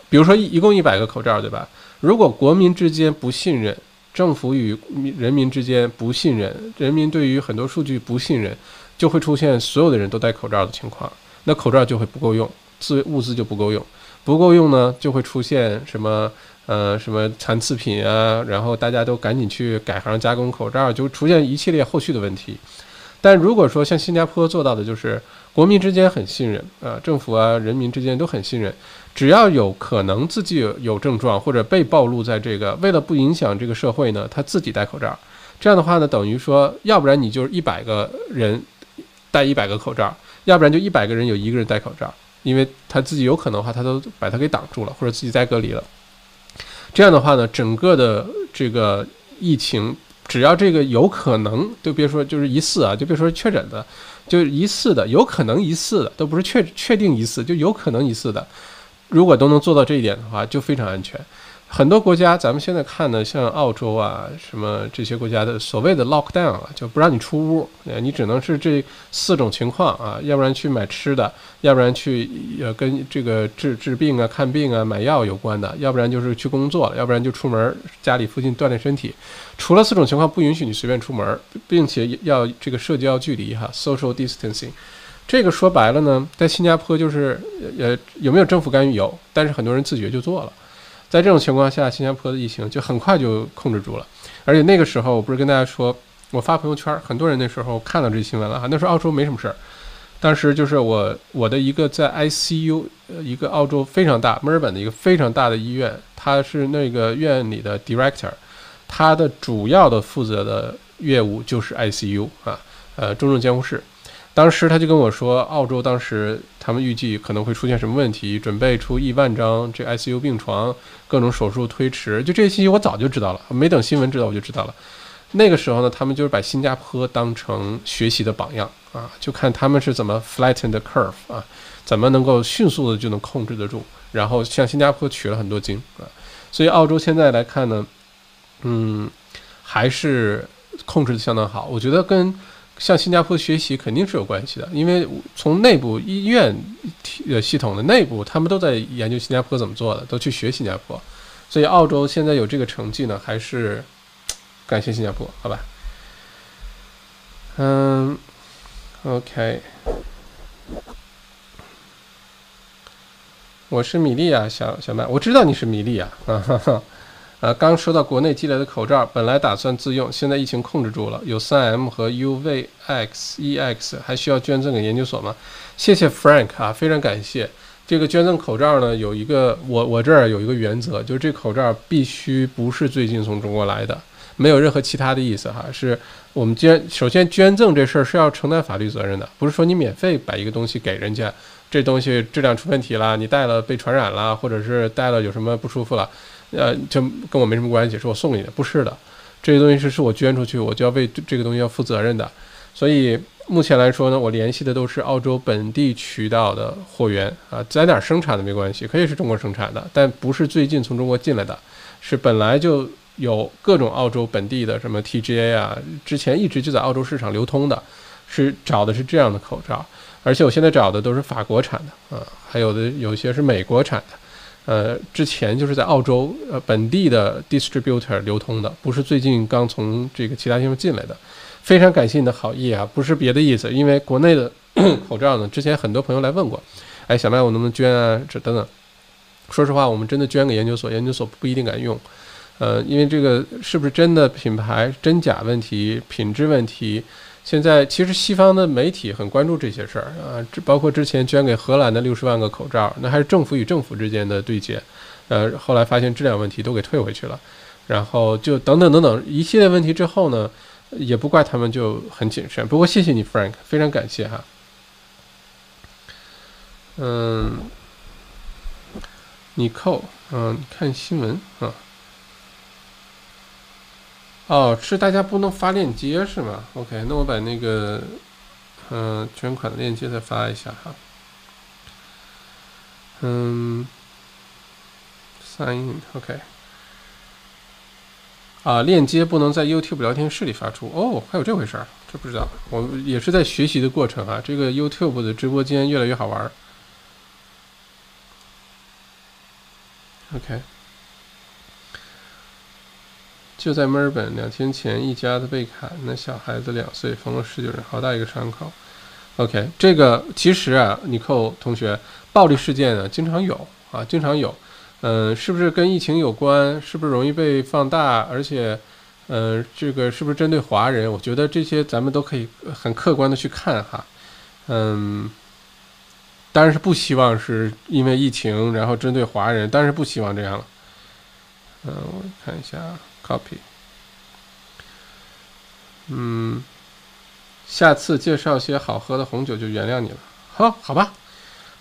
比如说一一共一百个口罩，对吧？如果国民之间不信任，政府与人民之间不信任，人民对于很多数据不信任，就会出现所有的人都戴口罩的情况。那口罩就会不够用，资物资就不够用，不够用呢，就会出现什么呃什么残次品啊，然后大家都赶紧去改行加工口罩，就出现一系列后续的问题。但如果说像新加坡做到的，就是国民之间很信任啊，政府啊人民之间都很信任，只要有可能自己有有症状或者被暴露在这个，为了不影响这个社会呢，他自己戴口罩。这样的话呢，等于说，要不然你就是一百个人戴一百个口罩。要不然就一百个人有一个人戴口罩，因为他自己有可能的话，他都把它给挡住了，或者自己在隔离了。这样的话呢，整个的这个疫情，只要这个有可能，就别说就是疑似啊，就别说确诊的，就疑似的，有可能疑似的，都不是确确定疑似，就有可能疑似的，如果都能做到这一点的话，就非常安全。很多国家，咱们现在看的，像澳洲啊，什么这些国家的所谓的 lockdown 啊，就不让你出屋，你只能是这四种情况啊，要不然去买吃的，要不然去呃跟这个治治病啊、看病啊、买药有关的，要不然就是去工作，要不然就出门家里附近锻炼身体。除了四种情况不允许你随便出门，并且要这个社交距离哈，social distancing。这个说白了呢，在新加坡就是呃有没有政府干预有，但是很多人自觉就做了。在这种情况下，新加坡的疫情就很快就控制住了。而且那个时候，我不是跟大家说，我发朋友圈，很多人那时候看到这新闻了哈。那时候澳洲没什么事儿，当时就是我我的一个在 ICU，呃，一个澳洲非常大墨尔本的一个非常大的医院，他是那个院里的 director，他的主要的负责的业务就是 ICU 啊，呃，重症监护室。当时他就跟我说，澳洲当时他们预计可能会出现什么问题，准备出亿万张这 ICU 病床，各种手术推迟。就这些信息我早就知道了，没等新闻知道我就知道了。那个时候呢，他们就是把新加坡当成学习的榜样啊，就看他们是怎么 flatten the curve 啊，怎么能够迅速的就能控制得住，然后向新加坡取了很多经啊。所以澳洲现在来看呢，嗯，还是控制的相当好，我觉得跟。向新加坡学习肯定是有关系的，因为从内部医院呃系统的内部，他们都在研究新加坡怎么做的，都去学新加坡，所以澳洲现在有这个成绩呢，还是感谢新加坡，好吧？嗯，OK，我是米粒啊，小小麦，我知道你是米粒啊，哈哈。呃，刚收到国内寄来的口罩，本来打算自用，现在疫情控制住了，有 3M 和 UVXEX，还需要捐赠给研究所吗？谢谢 Frank 啊，非常感谢。这个捐赠口罩呢，有一个我我这儿有一个原则，就是这口罩必须不是最近从中国来的，没有任何其他的意思哈。是我们捐，首先捐赠这事儿是要承担法律责任的，不是说你免费把一个东西给人家，这东西质量出问题了，你戴了被传染了，或者是戴了有什么不舒服了。呃，就跟我没什么关系，是我送你的，不是的，这些东西是是我捐出去，我就要为这个东西要负责任的。所以目前来说呢，我联系的都是澳洲本地渠道的货源啊，在哪儿生产的没关系，可以是中国生产的，但不是最近从中国进来的，是本来就有各种澳洲本地的什么 TGA 啊，之前一直就在澳洲市场流通的，是找的是这样的口罩，而且我现在找的都是法国产的啊，还有的有些是美国产的。呃，之前就是在澳洲呃本地的 distributor 流通的，不是最近刚从这个其他地方进来的。非常感谢你的好意啊，不是别的意思，因为国内的 口罩呢，之前很多朋友来问过，哎，小麦我能不能捐啊？这等等。说实话，我们真的捐给研究所，研究所不一定敢用。呃，因为这个是不是真的品牌真假问题、品质问题。现在其实西方的媒体很关注这些事儿啊，这包括之前捐给荷兰的六十万个口罩，那还是政府与政府之间的对接，呃，后来发现质量问题都给退回去了，然后就等等等等一系列问题之后呢，也不怪他们就很谨慎。不过谢谢你，Frank，非常感谢哈。嗯，你扣，嗯，看新闻啊。哦，是大家不能发链接是吗？OK，那我把那个，嗯，捐款的链接再发一下哈。嗯，sign OK。啊，链接不能在 YouTube 聊天室里发出哦，还有这回事儿，这不知道，我也是在学习的过程啊。这个 YouTube 的直播间越来越好玩儿。OK，就在墨尔本，两天前一家子被砍，那小孩子两岁，缝了十九针，好大一个伤口。OK，这个其实啊，尼寇同学，暴力事件呢经常有啊，经常有。嗯，是不是跟疫情有关？是不是容易被放大？而且，嗯，这个是不是针对华人？我觉得这些咱们都可以很客观的去看哈。嗯，当然是不希望是因为疫情然后针对华人，当然是不希望这样了。嗯，我看一下 copy。嗯，下次介绍些好喝的红酒就原谅你了。好，好吧，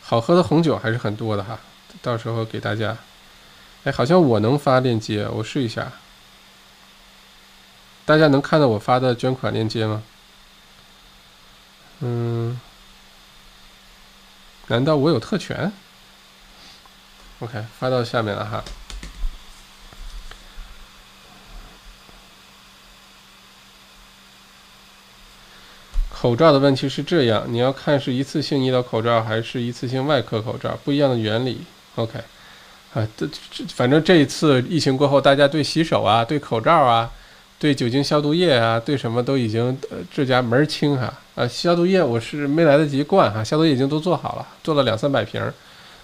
好喝的红酒还是很多的哈，到时候给大家。哎，好像我能发链接，我试一下。大家能看到我发的捐款链接吗？嗯，难道我有特权？OK，发到下面了哈。口罩的问题是这样，你要看是一次性医疗口罩还是一次性外科口罩，不一样的原理。OK。啊，这这反正这一次疫情过后，大家对洗手啊、对口罩啊、对酒精消毒液啊、对什么都已经呃这家门儿清哈。啊，消毒液我是没来得及灌哈，消毒液已经都做好了，做了两三百瓶儿。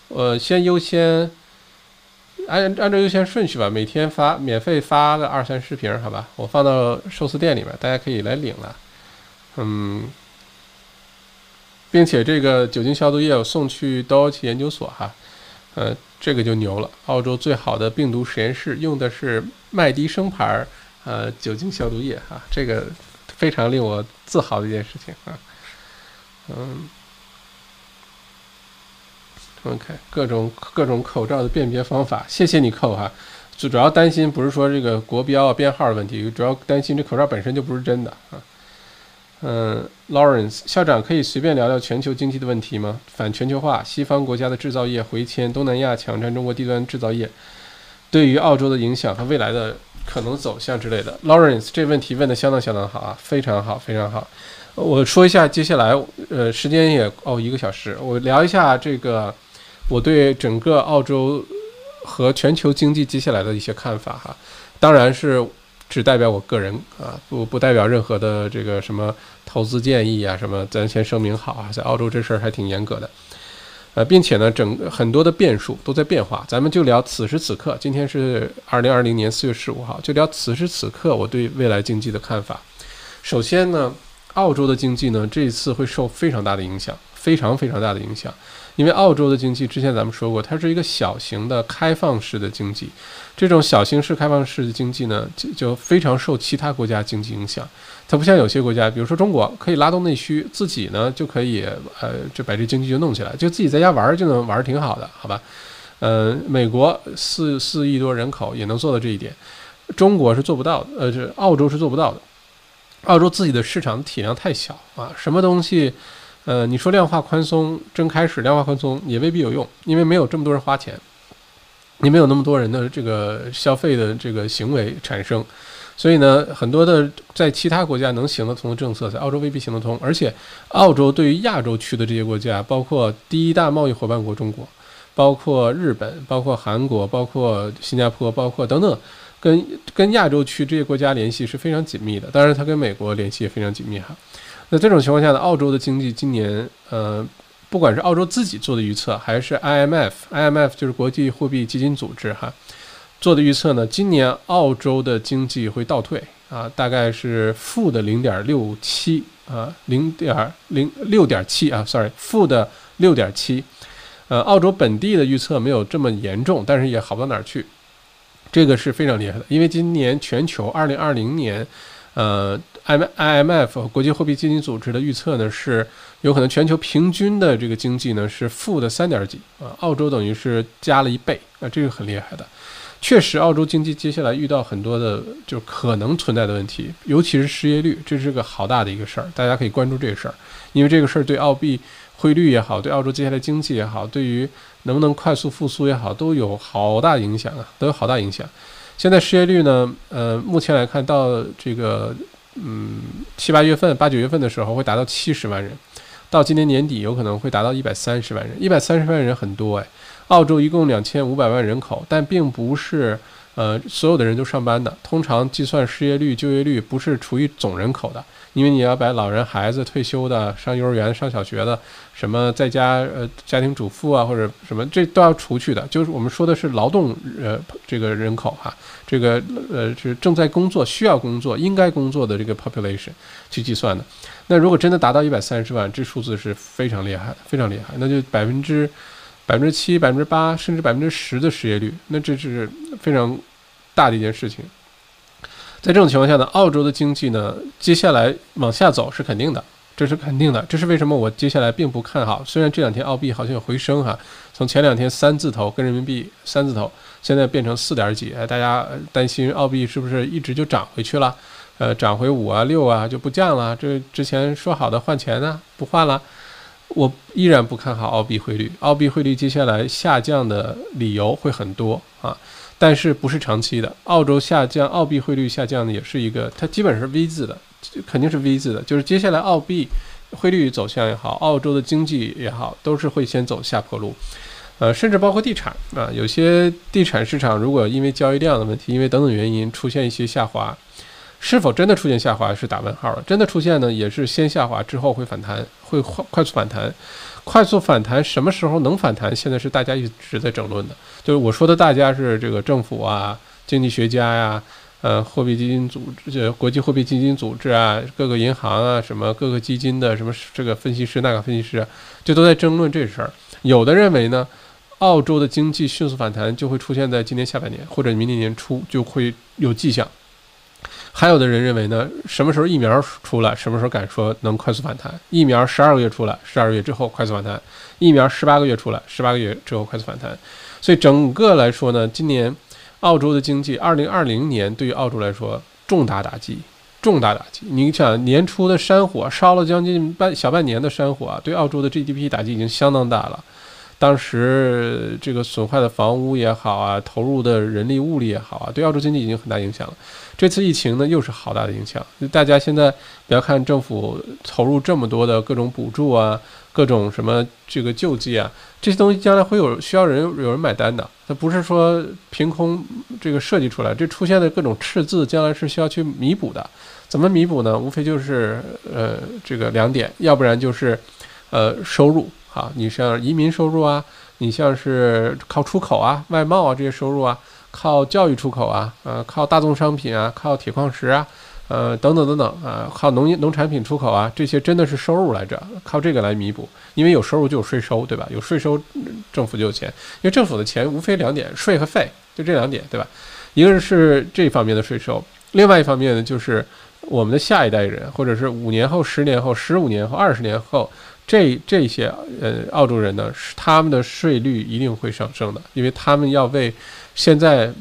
呃，先优先按按照优先顺序吧，每天发免费发个二三十瓶，好吧？我放到寿司店里面，大家可以来领了。嗯，并且这个酒精消毒液我送去 d o 研究所哈，呃。这个就牛了，澳洲最好的病毒实验室用的是麦迪生牌儿呃酒精消毒液啊，这个非常令我自豪的一件事情啊。嗯，OK，各种各种口罩的辨别方法，谢谢你扣哈。主主要担心不是说这个国标啊编号的问题，主要担心这口罩本身就不是真的啊。嗯，Lawrence 校长可以随便聊聊全球经济的问题吗？反全球化，西方国家的制造业回迁，东南亚抢占中国低端制造业，对于澳洲的影响和未来的可能走向之类的。Lawrence 这问题问的相当相当好啊，非常好，非常好。我说一下接下来，呃，时间也哦一个小时，我聊一下这个我对整个澳洲和全球经济接下来的一些看法哈，当然是。只代表我个人啊，不不代表任何的这个什么投资建议啊，什么咱先声明好啊，在澳洲这事儿还挺严格的，呃，并且呢，整很多的变数都在变化，咱们就聊此时此刻，今天是二零二零年四月十五号，就聊此时此刻我对未来经济的看法。首先呢，澳洲的经济呢，这一次会受非常大的影响，非常非常大的影响。因为澳洲的经济之前咱们说过，它是一个小型的开放式的经济，这种小型式开放式的经济呢，就就非常受其他国家经济影响。它不像有些国家，比如说中国，可以拉动内需，自己呢就可以呃，就把这经济就弄起来，就自己在家玩就能玩挺好的，好吧？呃，美国四四亿多人口也能做到这一点，中国是做不到的，呃，这澳洲是做不到的。澳洲自己的市场体量太小啊，什么东西？呃，你说量化宽松真开始，量化宽松也未必有用，因为没有这么多人花钱，你没有那么多人的这个消费的这个行为产生，所以呢，很多的在其他国家能行得通的政策，在澳洲未必行得通。而且，澳洲对于亚洲区的这些国家，包括第一大贸易伙伴国中国，包括日本，包括韩国，包括新加坡，包括等等，跟跟亚洲区这些国家联系是非常紧密的。当然，它跟美国联系也非常紧密哈。在这种情况下呢，澳洲的经济今年，呃，不管是澳洲自己做的预测，还是 IMF，IMF 就是国际货币基金组织哈做的预测呢，今年澳洲的经济会倒退啊，大概是负的零点六七啊，零点零六点七啊，sorry，负的六点七。呃，澳洲本地的预测没有这么严重，但是也好不到哪儿去，这个是非常厉害的，因为今年全球二零二零年，呃。I I M F 国际货币基金组织的预测呢，是有可能全球平均的这个经济呢是负的三点几啊，澳洲等于是加了一倍啊，这个很厉害的。确实，澳洲经济接下来遇到很多的就可能存在的问题，尤其是失业率，这是个好大的一个事儿，大家可以关注这个事儿，因为这个事儿对澳币汇率也好，对澳洲接下来经济也好，对于能不能快速复苏也好，都有好大影响啊，都有好大影响。现在失业率呢，呃，目前来看到这个，嗯，七八月份、八九月份的时候会达到七十万人，到今年年底有可能会达到一百三十万人。一百三十万人很多哎，澳洲一共两千五百万人口，但并不是。呃，所有的人都上班的，通常计算失业率、就业率不是除以总人口的，因为你要把老人、孩子、退休的、上幼儿园、上小学的，什么在家呃家庭主妇啊或者什么，这都要除去的。就是我们说的是劳动呃这个人口哈，这个呃是正在工作、需要工作、应该工作的这个 population 去计算的。那如果真的达到一百三十万，这数字是非常厉害的，非常厉害，那就百分之。百分之七、百分之八，甚至百分之十的失业率，那这是非常大的一件事情。在这种情况下呢，澳洲的经济呢，接下来往下走是肯定的，这是肯定的。这是为什么我接下来并不看好。虽然这两天澳币好像有回升哈，从前两天三字头跟人民币三字头，现在变成四点几，大家担心澳币是不是一直就涨回去了？呃，涨回五啊、六啊就不降了？这之前说好的换钱呢，不换了？我依然不看好澳币汇率，澳币汇率接下来下降的理由会很多啊，但是不是长期的。澳洲下降，澳币汇率下降呢，也是一个，它基本是 V 字的，肯定是 V 字的，就是接下来澳币汇率走向也好，澳洲的经济也好，都是会先走下坡路，呃，甚至包括地产啊，有些地产市场如果因为交易量的问题，因为等等原因出现一些下滑。是否真的出现下滑是打问号了。真的出现呢，也是先下滑之后会反弹，会快快速反弹。快速反弹什么时候能反弹？现在是大家一直在争论的。就是我说的大家是这个政府啊、经济学家呀、呃、货币基金组织、国际货币基金组织啊、各个银行啊、什么各个基金的什么这个分析师、那个分析师，就都在争论这事儿。有的认为呢，澳洲的经济迅速反弹就会出现在今年下半年或者明年年初就会有迹象。还有的人认为呢，什么时候疫苗出来，什么时候敢说能快速反弹？疫苗十二个月出来，十二个月之后快速反弹；疫苗十八个月出来，十八个月之后快速反弹。所以整个来说呢，今年澳洲的经济，二零二零年对于澳洲来说重大打击，重大打击。你想年初的山火烧了将近半小半年的山火啊，对澳洲的 GDP 打击已经相当大了。当时这个损坏的房屋也好啊，投入的人力物力也好啊，对澳洲经济已经很大影响了。这次疫情呢，又是好大的影响。大家现在不要看政府投入这么多的各种补助啊，各种什么这个救济啊，这些东西将来会有需要人有人买单的。它不是说凭空这个设计出来，这出现的各种赤字，将来是需要去弥补的。怎么弥补呢？无非就是呃这个两点，要不然就是呃收入。好，你像移民收入啊，你像是靠出口啊、外贸啊这些收入啊，靠教育出口啊，呃，靠大宗商品啊，靠铁矿石啊，呃，等等等等啊，靠农业农产品出口啊，这些真的是收入来着，靠这个来弥补，因为有收入就有税收，对吧？有税收，政府就有钱，因为政府的钱无非两点，税和费，就这两点，对吧？一个是这方面的税收，另外一方面呢，就是我们的下一代人，或者是五年后、十年后、十五年后、二十年后。这这些呃澳洲人呢，是他们的税率一定会上升的，因为他们要为现在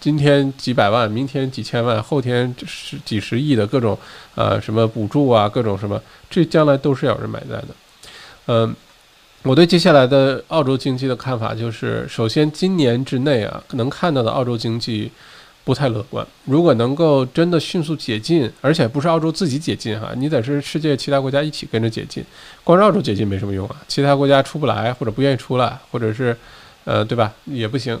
今天几百万，明天几千万，后天十几十亿的各种呃什么补助啊，各种什么，这将来都是要有人买单的。嗯，我对接下来的澳洲经济的看法就是，首先今年之内啊，能看到的澳洲经济。不太乐观。如果能够真的迅速解禁，而且不是澳洲自己解禁哈，你得是世界其他国家一起跟着解禁。光是澳洲解禁没什么用啊，其他国家出不来或者不愿意出来，或者是，呃，对吧？也不行。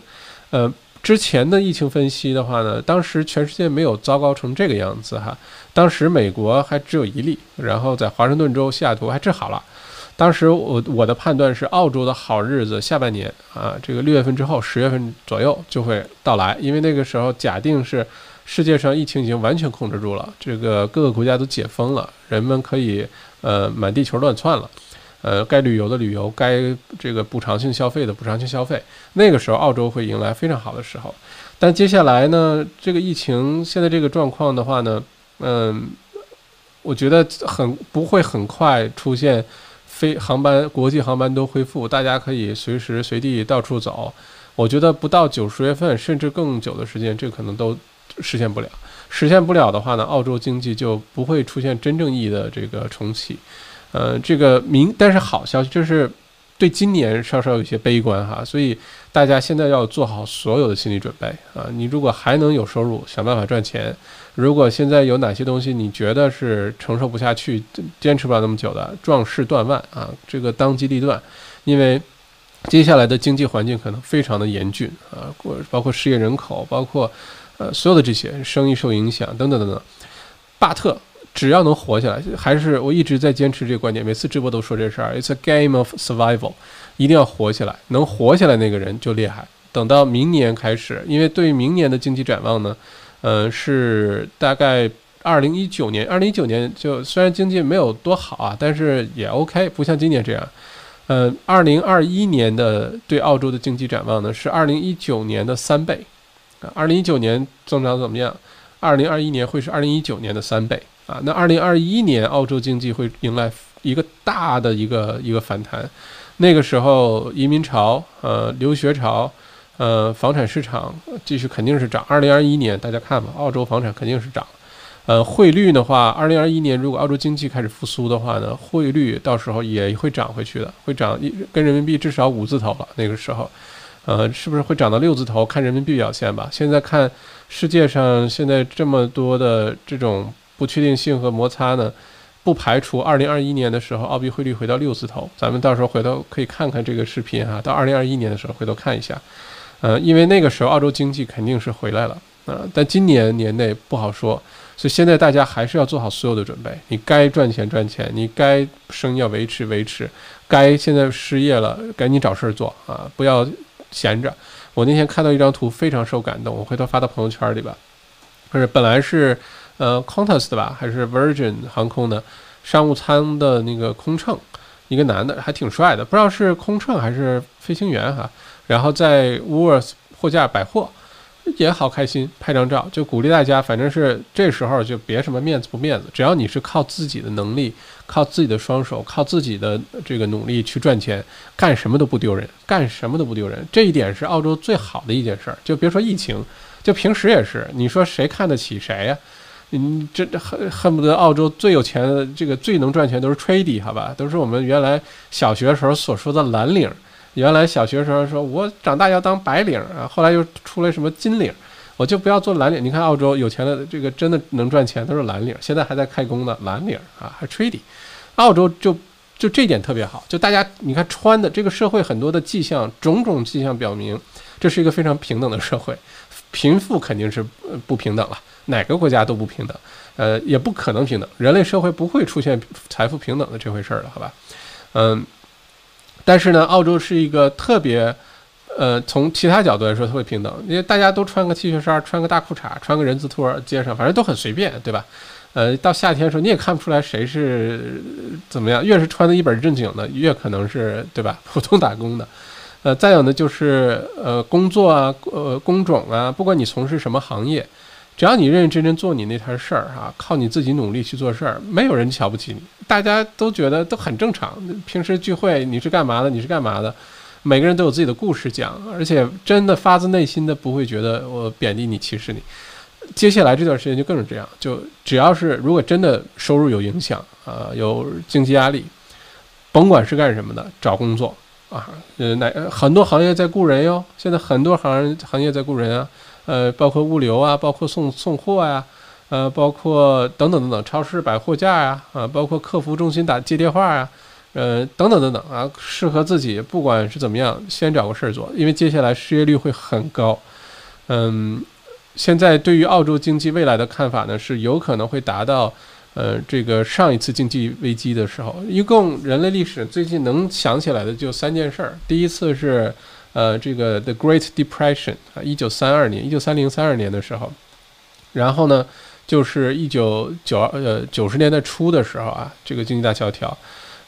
呃，之前的疫情分析的话呢，当时全世界没有糟糕成这个样子哈。当时美国还只有一例，然后在华盛顿州西雅图还治好了。当时我我的判断是，澳洲的好日子下半年啊，这个六月份之后，十月份左右就会到来，因为那个时候假定是世界上疫情已经完全控制住了，这个各个国家都解封了，人们可以呃满地球乱窜了，呃该旅游的旅游，该这个补偿性消费的补偿性消费，那个时候澳洲会迎来非常好的时候。但接下来呢，这个疫情现在这个状况的话呢，嗯，我觉得很不会很快出现。飞航班、国际航班都恢复，大家可以随时随地到处走。我觉得不到九十月份，甚至更久的时间，这可能都实现不了。实现不了的话呢，澳洲经济就不会出现真正意义的这个重启。呃，这个明但是好消息就是对今年稍稍有些悲观哈，所以大家现在要做好所有的心理准备啊。你如果还能有收入，想办法赚钱；如果现在有哪些东西你觉得是承受不下去、坚持不了那么久的，壮士断腕啊，这个当机立断，因为。接下来的经济环境可能非常的严峻啊，包括失业人口，包括呃所有的这些生意受影响等等等等。巴特只要能活下来，还是我一直在坚持这个观点，每次直播都说这事儿。It's a game of survival，一定要活下来，能活下来那个人就厉害。等到明年开始，因为对于明年的经济展望呢，呃是大概二零一九年，二零一九年就虽然经济没有多好啊，但是也 OK，不像今年这样。呃，二零二一年的对澳洲的经济展望呢，是二零一九年的三倍，二零一九年增长怎么样？二零二一年会是二零一九年的三倍啊。那二零二一年澳洲经济会迎来一个大的一个一个反弹，那个时候移民潮、呃留学潮、呃房产市场继续肯定是涨。二零二一年大家看吧，澳洲房产肯定是涨。呃，汇率的话，二零二一年如果澳洲经济开始复苏的话呢，汇率到时候也会涨回去的，会涨一跟人民币至少五字头了。那个时候，呃，是不是会涨到六字头？看人民币表现吧。现在看世界上现在这么多的这种不确定性和摩擦呢，不排除二零二一年的时候澳币汇率回到六字头。咱们到时候回头可以看看这个视频哈，到二零二一年的时候回头看一下。呃，因为那个时候澳洲经济肯定是回来了啊，但今年年内不好说。所以现在大家还是要做好所有的准备，你该赚钱赚钱，你该生意要维持维持，该现在失业了赶紧找事儿做啊，不要闲着。我那天看到一张图非常受感动，我回头发到朋友圈里吧。不是本来是呃 Qantas 的吧，还是 Virgin 航空的商务舱的那个空乘，一个男的还挺帅的，不知道是空乘还是飞行员哈。然后在 w o o l s 货架百货。也好开心，拍张照就鼓励大家，反正是这时候就别什么面子不面子，只要你是靠自己的能力，靠自己的双手，靠自己的这个努力去赚钱，干什么都不丢人，干什么都不丢人。这一点是澳洲最好的一件事儿。就别说疫情，就平时也是，你说谁看得起谁呀？你这恨恨不得澳洲最有钱的这个最能赚钱都是 tradie 好吧，都是我们原来小学时候所说的蓝领。原来小学时候说，我长大要当白领啊，后来又出来什么金领，我就不要做蓝领。你看澳洲有钱的这个真的能赚钱都是蓝领，现在还在开工呢蓝领啊，还 trading。澳洲就就这点特别好，就大家你看穿的这个社会很多的迹象，种种迹象表明，这是一个非常平等的社会，贫富肯定是不平等了，哪个国家都不平等，呃，也不可能平等，人类社会不会出现财富平等的这回事儿了，好吧？嗯。但是呢，澳洲是一个特别，呃，从其他角度来说特别平等，因为大家都穿个 T 恤衫，穿个大裤衩，穿个人字拖，街上反正都很随便，对吧？呃，到夏天的时候你也看不出来谁是怎么样，越是穿的一本正经的，越可能是对吧？普通打工的，呃，再有呢就是呃工作啊，呃工种啊，不管你从事什么行业。只要你认认真真做你那摊事儿啊，靠你自己努力去做事儿，没有人瞧不起你，大家都觉得都很正常。平时聚会你是干嘛的？你是干嘛的？每个人都有自己的故事讲，而且真的发自内心的不会觉得我贬低你、歧视你。接下来这段时间就更是这样，就只要是如果真的收入有影响啊，有经济压力，甭管是干什么的，找工作啊，呃，哪很多行业在雇人哟，现在很多行行业在雇人啊。呃，包括物流啊，包括送送货呀，呃，包括等等等等，超市摆货架呀，啊，包括客服中心打接电话呀，呃，等等等等啊，适合自己，不管是怎么样，先找个事儿做，因为接下来失业率会很高。嗯，现在对于澳洲经济未来的看法呢，是有可能会达到，呃，这个上一次经济危机的时候，一共人类历史最近能想起来的就三件事儿，第一次是。呃，这个 The Great Depression 啊，一九三二年，一九三零三二年的时候，然后呢，就是一九九二呃九十年代初的时候啊，这个经济大萧条，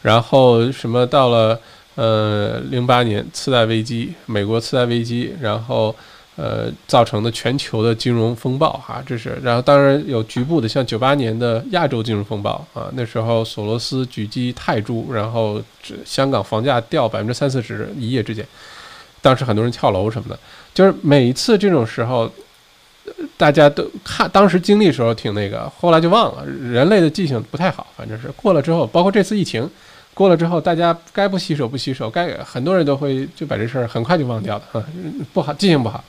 然后什么到了呃零八年次贷危机，美国次贷危机，然后呃造成的全球的金融风暴哈，这是，然后当然有局部的，像九八年的亚洲金融风暴啊，那时候索罗斯狙击泰铢，然后香港房价掉百分之三四十，一夜之间。当时很多人跳楼什么的，就是每一次这种时候，大家都看当时经历的时候挺那个，后来就忘了。人类的记性不太好，反正是过了之后，包括这次疫情过了之后，大家该不洗手不洗手，该很多人都会就把这事儿很快就忘掉了啊，不好，记性不好。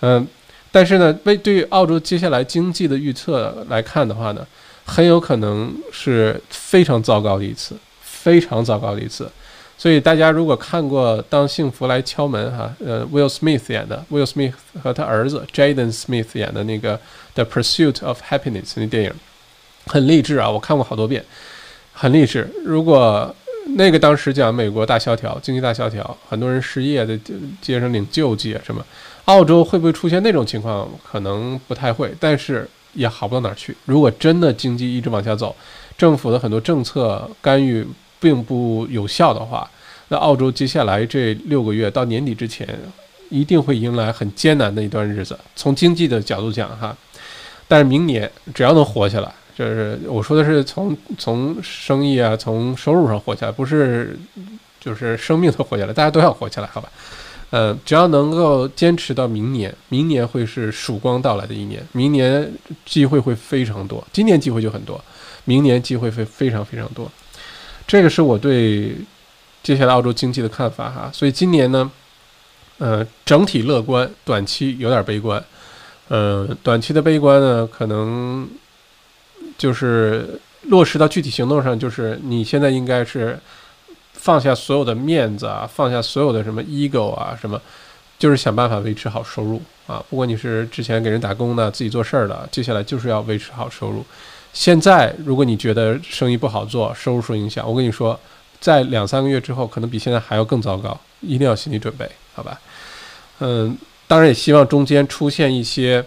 嗯，但是呢，为对于澳洲接下来经济的预测来看的话呢，很有可能是非常糟糕的一次，非常糟糕的一次。所以大家如果看过《当幸福来敲门》哈，呃，Will Smith 演的，Will Smith 和他儿子 Jaden Smith 演的那个《The Pursuit of Happiness》那电影，很励志啊，我看过好多遍，很励志。如果那个当时讲美国大萧条，经济大萧条，很多人失业，在街上领救济什么，澳洲会不会出现那种情况？可能不太会，但是也好不到哪儿去。如果真的经济一直往下走，政府的很多政策干预。并不有效的话，那澳洲接下来这六个月到年底之前，一定会迎来很艰难的一段日子。从经济的角度讲，哈，但是明年只要能活下来，就是我说的是从从生意啊，从收入上活下来，不是就是生命都活下来，大家都要活下来，好吧？呃，只要能够坚持到明年，明年会是曙光到来的一年，明年机会会非常多，今年机会就很多，明年机会会非常非常多。这个是我对接下来澳洲经济的看法哈，所以今年呢，呃，整体乐观，短期有点悲观，呃，短期的悲观呢，可能就是落实到具体行动上，就是你现在应该是放下所有的面子啊，放下所有的什么 ego 啊，什么，就是想办法维持好收入啊，不管你是之前给人打工的，自己做事儿的，接下来就是要维持好收入。现在，如果你觉得生意不好做，收入受影响，我跟你说，在两三个月之后，可能比现在还要更糟糕，一定要心理准备，好吧？嗯，当然也希望中间出现一些，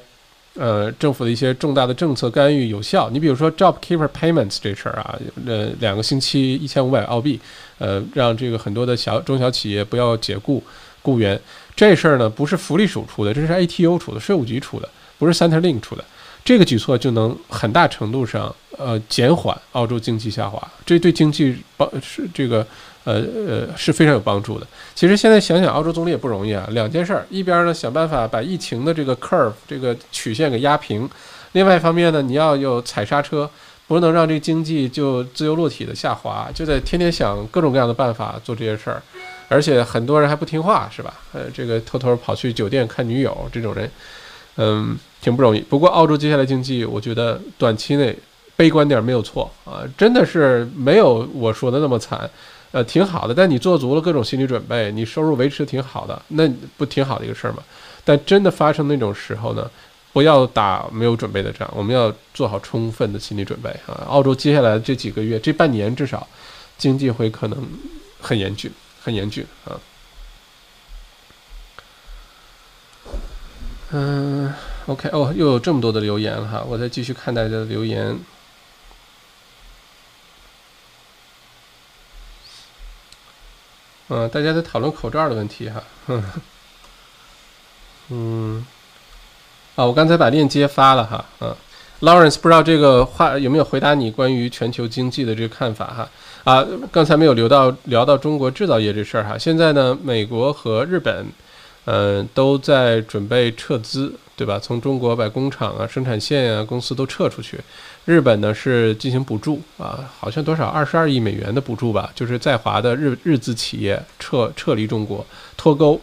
呃，政府的一些重大的政策干预有效。你比如说 JobKeeper Payments 这事儿啊，呃，两个星期一千五百澳币，呃，让这个很多的小中小企业不要解雇雇员，这事儿呢不是福利署出的，这是 ATO 出的，税务局出的，不是 Centrelink 出的。这个举措就能很大程度上，呃，减缓澳洲经济下滑，这对经济帮是这个，呃呃是非常有帮助的。其实现在想想，澳洲总理也不容易啊，两件事儿，一边呢想办法把疫情的这个 curve 这个曲线给压平，另外一方面呢，你要有踩刹车，不能让这经济就自由落体的下滑，就得天天想各种各样的办法做这些事儿，而且很多人还不听话，是吧？呃，这个偷偷跑去酒店看女友这种人，嗯。挺不容易，不过澳洲接下来经济，我觉得短期内悲观点没有错啊，真的是没有我说的那么惨，呃，挺好的。但你做足了各种心理准备，你收入维持挺好的，那不挺好的一个事儿吗？但真的发生那种时候呢，不要打没有准备的仗，我们要做好充分的心理准备啊。澳洲接下来这几个月，这半年至少经济会可能很严峻，很严峻啊。嗯。OK，哦，又有这么多的留言了哈，我再继续看大家的留言。嗯，大家在讨论口罩的问题哈，嗯，啊，我刚才把链接发了哈，嗯，Lawrence 不知道这个话有没有回答你关于全球经济的这个看法哈，啊，刚才没有聊到聊到中国制造业这事儿哈，现在呢，美国和日本，嗯，都在准备撤资。对吧？从中国把工厂啊、生产线啊、公司都撤出去，日本呢是进行补助啊，好像多少二十二亿美元的补助吧，就是在华的日日资企业撤撤离中国脱钩。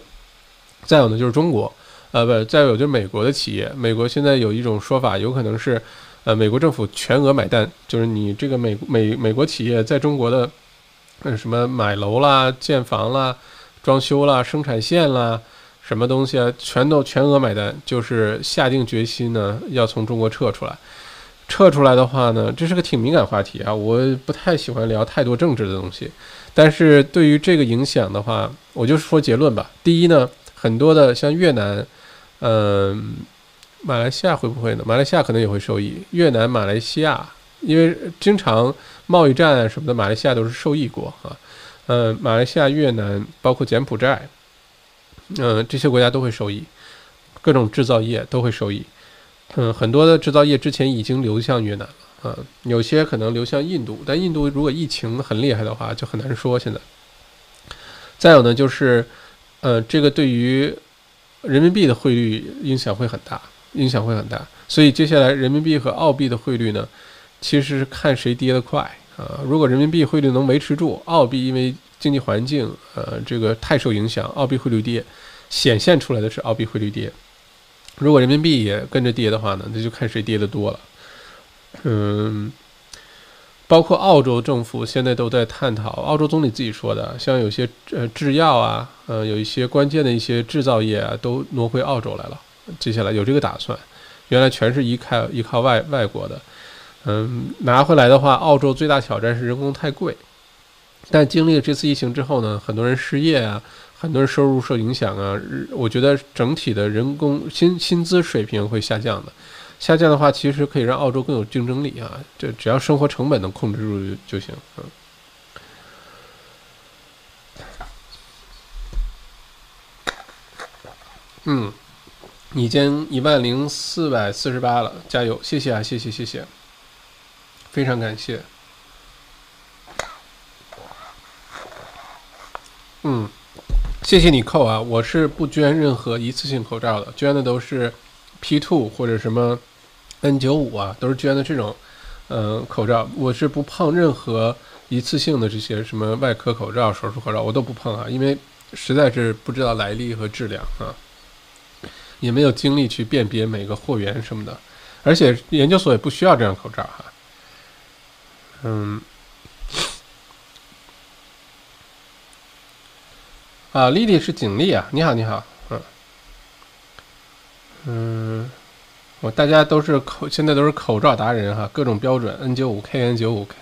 再有呢就是中国，呃不，再有就是美国的企业，美国现在有一种说法，有可能是呃美国政府全额买单，就是你这个美美美国企业在中国的，嗯什么买楼啦、建房啦、装修啦、生产线啦。什么东西啊？全都全额买单，就是下定决心呢，要从中国撤出来。撤出来的话呢，这是个挺敏感话题啊，我不太喜欢聊太多政治的东西。但是对于这个影响的话，我就说结论吧。第一呢，很多的像越南，嗯，马来西亚会不会呢？马来西亚可能也会受益。越南、马来西亚，因为经常贸易战什么的，马来西亚都是受益国啊。嗯，马来西亚、越南，包括柬埔寨。嗯，这些国家都会受益，各种制造业都会受益。嗯，很多的制造业之前已经流向越南了，啊，有些可能流向印度，但印度如果疫情很厉害的话，就很难说。现在，再有呢，就是，呃，这个对于人民币的汇率影响会很大影响会很大。所以接下来人民币和澳币的汇率呢，其实是看谁跌得快啊。如果人民币汇率能维持住，澳币因为经济环境呃这个太受影响，澳币汇率跌，显现出来的是澳币汇率跌。如果人民币也跟着跌的话呢，那就看谁跌得多了。嗯。包括澳洲政府现在都在探讨，澳洲总理自己说的，像有些呃制药啊，呃有一些关键的一些制造业啊，都挪回澳洲来了。接下来有这个打算，原来全是依靠依靠外外国的，嗯，拿回来的话，澳洲最大挑战是人工太贵。但经历了这次疫情之后呢，很多人失业啊，很多人收入受影响啊，我觉得整体的人工薪薪资水平会下降的。下降的话，其实可以让澳洲更有竞争力啊！就只要生活成本能控制住就行。嗯，嗯，已经一万零四百四十八了，加油！谢谢啊，谢谢谢谢，非常感谢。嗯，谢谢你扣啊！我是不捐任何一次性口罩的，捐的都是 P two 或者什么。N 九五啊，都是捐的这种，嗯，口罩。我是不碰任何一次性的这些什么外科口罩、手术口罩，我都不碰啊，因为实在是不知道来历和质量啊，也没有精力去辨别每个货源什么的，而且研究所也不需要这样口罩哈。嗯，啊，丽丽是警力啊，你好，你好，嗯，嗯。我大家都是口，现在都是口罩达人哈，各种标准，N 九五 K N 九五 K，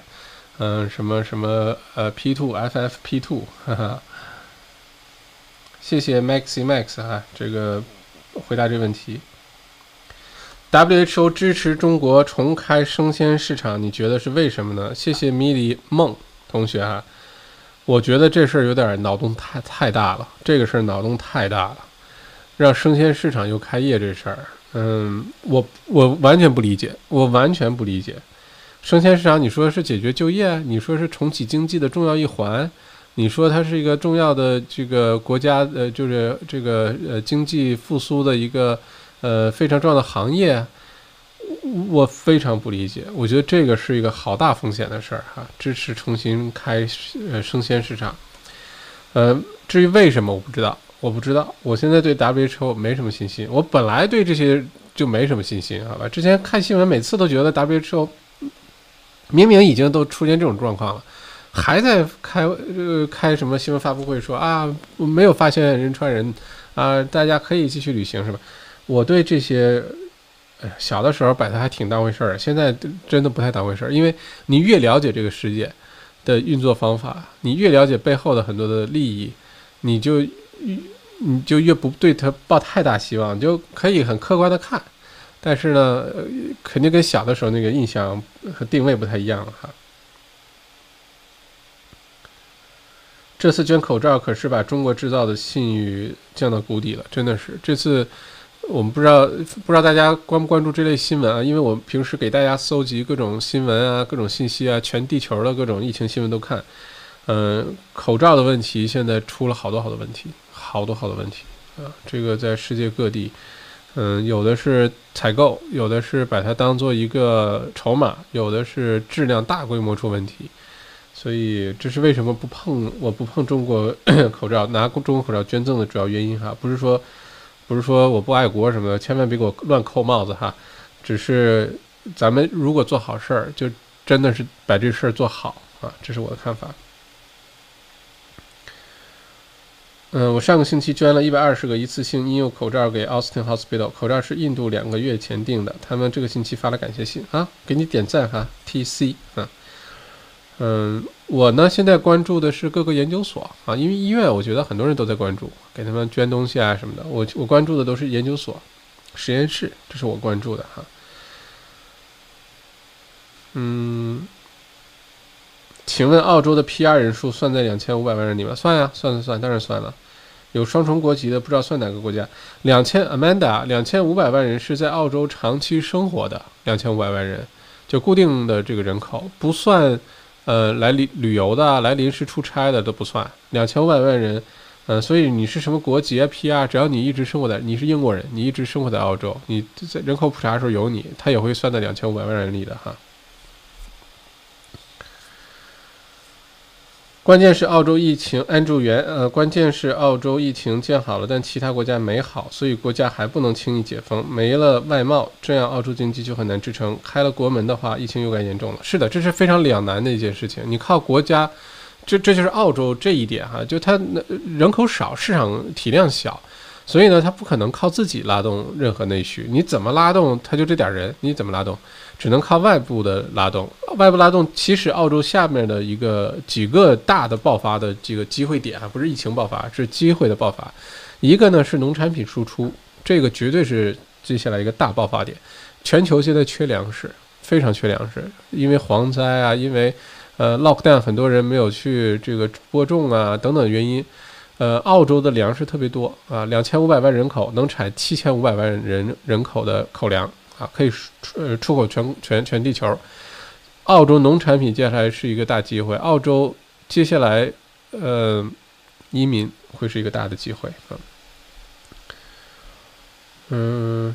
嗯，什么什么呃 P two F F P two，哈哈，谢谢 Maxi Max 哈，这个回答这个问题。WHO 支持中国重开生鲜市场，你觉得是为什么呢？谢谢米里梦同学哈，我觉得这事儿有点脑洞太太大了，这个事儿脑洞太大了，让生鲜市场又开业这事儿。嗯，我我完全不理解，我完全不理解。生鲜市场，你说是解决就业，你说是重启经济的重要一环，你说它是一个重要的这个国家呃，就是这个呃经济复苏的一个呃非常重要的行业，我非常不理解。我觉得这个是一个好大风险的事儿哈。支持重新开呃生鲜市场，呃，至于为什么我不知道。我不知道，我现在对 WHO 没什么信心。我本来对这些就没什么信心，好吧？之前看新闻，每次都觉得 WHO 明明已经都出现这种状况了，还在开呃开什么新闻发布会说啊没有发现人传人啊，大家可以继续旅行是吧？我对这些，小的时候把它还挺当回事儿，现在真的不太当回事儿，因为你越了解这个世界的运作方法，你越了解背后的很多的利益，你就。越你就越不对他抱太大希望，就可以很客观的看，但是呢，肯定跟小的时候那个印象和定位不太一样了哈。这次捐口罩可是把中国制造的信誉降到谷底了，真的是。这次我们不知道不知道大家关不关注这类新闻啊？因为我们平时给大家搜集各种新闻啊、各种信息啊，全地球的各种疫情新闻都看。嗯，口罩的问题现在出了好多好多问题，好多好多问题啊！这个在世界各地，嗯，有的是采购，有的是把它当做一个筹码，有的是质量大规模出问题，所以这是为什么不碰我不碰中国 口罩，拿中国口罩捐赠的主要原因哈，不是说不是说我不爱国什么的，千万别给我乱扣帽子哈，只是咱们如果做好事儿，就真的是把这事儿做好啊，这是我的看法。嗯，我上个星期捐了一百二十个一次性医用口罩给 Austin Hospital，口罩是印度两个月前订的，他们这个星期发了感谢信啊，给你点赞哈，TC 啊，嗯，我呢现在关注的是各个研究所啊，因为医院我觉得很多人都在关注，给他们捐东西啊什么的，我我关注的都是研究所、实验室，这是我关注的哈，嗯。请问澳洲的 PR 人数算在两千五百万人里吗？算呀，算算算，当然算了。有双重国籍的，不知道算哪个国家。两千 Amanda，两千五百万人是在澳洲长期生活的，两千五百万人就固定的这个人口，不算呃来旅旅游的、来临时出差的都不算。两千五百万人，嗯，所以你是什么国籍啊、PR，只要你一直生活在，你是英国人，你一直生活在澳洲，你在人口普查的时候有你，他也会算在两千五百万人里的哈。关键是澳洲疫情，安住元，呃，关键是澳洲疫情建好了，但其他国家没好，所以国家还不能轻易解封。没了外贸，这样澳洲经济就很难支撑。开了国门的话，疫情又该严重了。是的，这是非常两难的一件事情。你靠国家。这这就是澳洲这一点哈，就它人口少，市场体量小，所以呢，它不可能靠自己拉动任何内需。你怎么拉动，它就这点人，你怎么拉动？只能靠外部的拉动。外部拉动，其实澳洲下面的一个几个大的爆发的这个机会点啊，不是疫情爆发，是机会的爆发。一个呢是农产品输出，这个绝对是接下来一个大爆发点。全球现在缺粮食，非常缺粮食，因为蝗灾啊，因为。呃，lockdown 很多人没有去这个播种啊，等等原因。呃，澳洲的粮食特别多啊，两千五百万人口能产七千五百万人人口的口粮啊，可以出呃出口全全全地球。澳洲农产品接下来是一个大机会，澳洲接下来呃移民会是一个大的机会啊。嗯，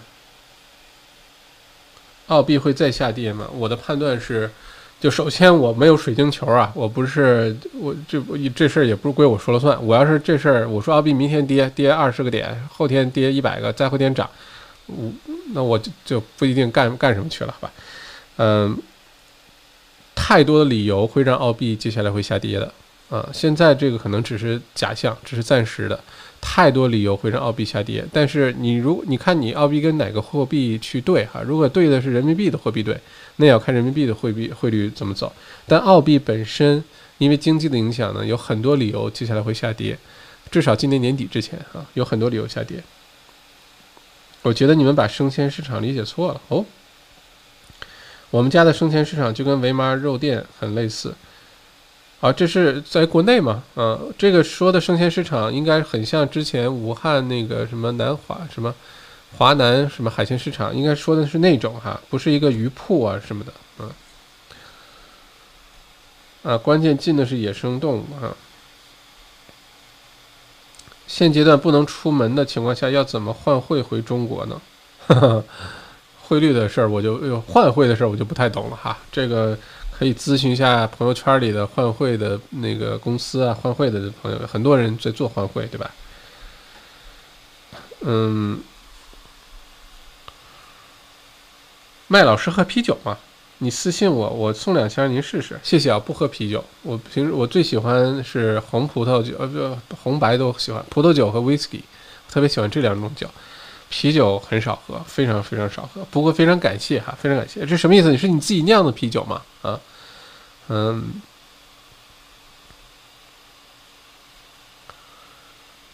澳币会再下跌吗？我的判断是。就首先我没有水晶球啊，我不是我这这事儿也不是归我说了算。我要是这事儿我说澳币明天跌跌二十个点，后天跌一百个，再后天涨，我那我就就不一定干干什么去了，好吧？嗯，太多的理由会让澳币接下来会下跌的啊。现在这个可能只是假象，只是暂时的。太多理由会让澳币下跌，但是你如你看你澳币跟哪个货币去对哈？如果对的是人民币的货币对，那要看人民币的汇币汇率怎么走。但澳币本身因为经济的影响呢，有很多理由接下来会下跌，至少今年年底之前啊，有很多理由下跌。我觉得你们把生鲜市场理解错了哦。我们家的生鲜市场就跟维妈肉店很类似。啊，这是在国内嘛？啊，这个说的生鲜市场应该很像之前武汉那个什么南华什么华南什么海鲜市场，应该说的是那种哈，不是一个鱼铺啊什么的。嗯，啊，关键进的是野生动物啊。现阶段不能出门的情况下，要怎么换汇回中国呢？汇率的事儿，我就换汇的事儿，我就不太懂了哈。这个。可以咨询一下朋友圈里的换汇的那个公司啊，换汇的朋友，很多人在做换汇，对吧？嗯，麦老师喝啤酒吗？你私信我，我送两箱您试试。谢谢啊，不喝啤酒，我平时我最喜欢是红葡萄酒，呃不，红白都喜欢，葡萄酒和 whisky，特别喜欢这两种酒。啤酒很少喝，非常非常少喝。不过非常感谢哈，非常感谢。这什么意思？你是你自己酿的啤酒吗？啊，嗯，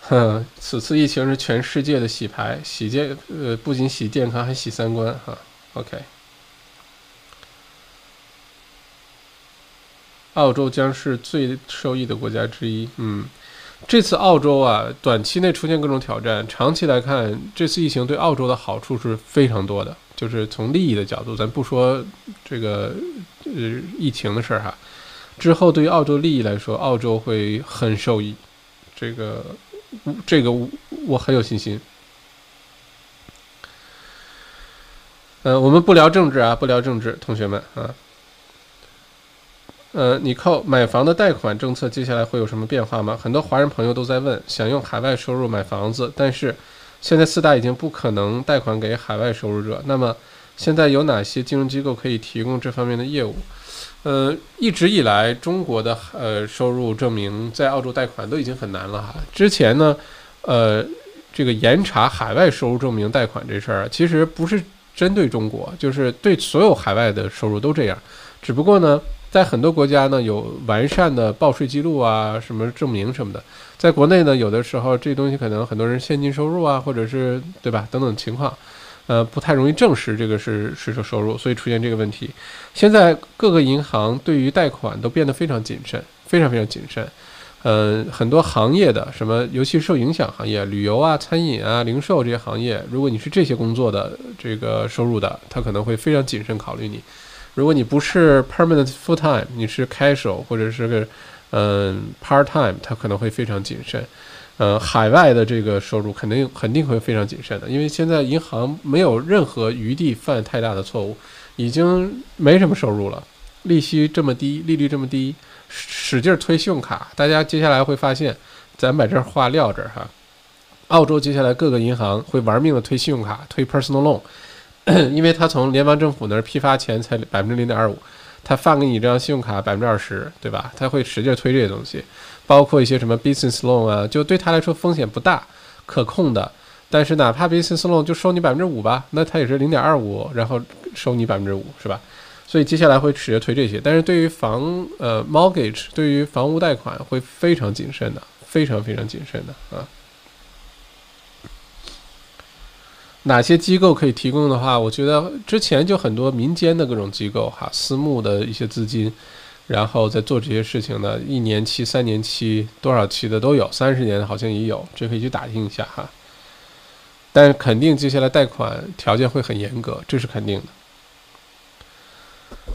哼，此次疫情是全世界的洗牌，洗健呃，不仅洗健康，还洗三观哈。OK，澳洲将是最受益的国家之一。嗯。这次澳洲啊，短期内出现各种挑战，长期来看，这次疫情对澳洲的好处是非常多的。就是从利益的角度，咱不说这个呃疫情的事儿哈，之后对于澳洲利益来说，澳洲会很受益。这个这个我很有信心。呃，我们不聊政治啊，不聊政治，同学们啊。呃，你靠买房的贷款政策接下来会有什么变化吗？很多华人朋友都在问，想用海外收入买房子，但是现在四大已经不可能贷款给海外收入者。那么现在有哪些金融机构可以提供这方面的业务？呃，一直以来中国的呃收入证明在澳洲贷款都已经很难了哈。之前呢，呃，这个严查海外收入证明贷款这事儿，其实不是针对中国，就是对所有海外的收入都这样，只不过呢。在很多国家呢，有完善的报税记录啊，什么证明什么的。在国内呢，有的时候这东西可能很多人现金收入啊，或者是对吧，等等情况，呃，不太容易证实这个是税收收入，所以出现这个问题。现在各个银行对于贷款都变得非常谨慎，非常非常谨慎。嗯，很多行业的什么，尤其受影响行业，旅游啊、餐饮啊、零售这些行业，如果你是这些工作的这个收入的，他可能会非常谨慎考虑你。如果你不是 permanent full time，你是 casual 或者是个嗯 part time，他可能会非常谨慎。呃，海外的这个收入肯定肯定会非常谨慎的，因为现在银行没有任何余地犯太大的错误，已经没什么收入了，利息这么低，利率这么低，使劲推信用卡，大家接下来会发现，咱把这话撂这儿哈。澳洲接下来各个银行会玩命的推信用卡，推 personal loan，因为他从联邦政府那儿批发钱才百分之零点二五，他发给你一张信用卡百分之二十，对吧？他会使劲推这些东西，包括一些什么 business loan 啊，就对他来说风险不大，可控的。但是哪怕 business loan 就收你百分之五吧，那他也是零点二五，然后收你百分之五，是吧？所以接下来会使劲推这些。但是对于房呃 mortgage，对于房屋贷款会非常谨慎的，非常非常谨慎的啊。哪些机构可以提供的话，我觉得之前就很多民间的各种机构哈，私募的一些资金，然后在做这些事情呢，一年期、三年期、多少期的都有，三十年的好像也有，这可以去打听一下哈。但是肯定接下来贷款条件会很严格，这是肯定的。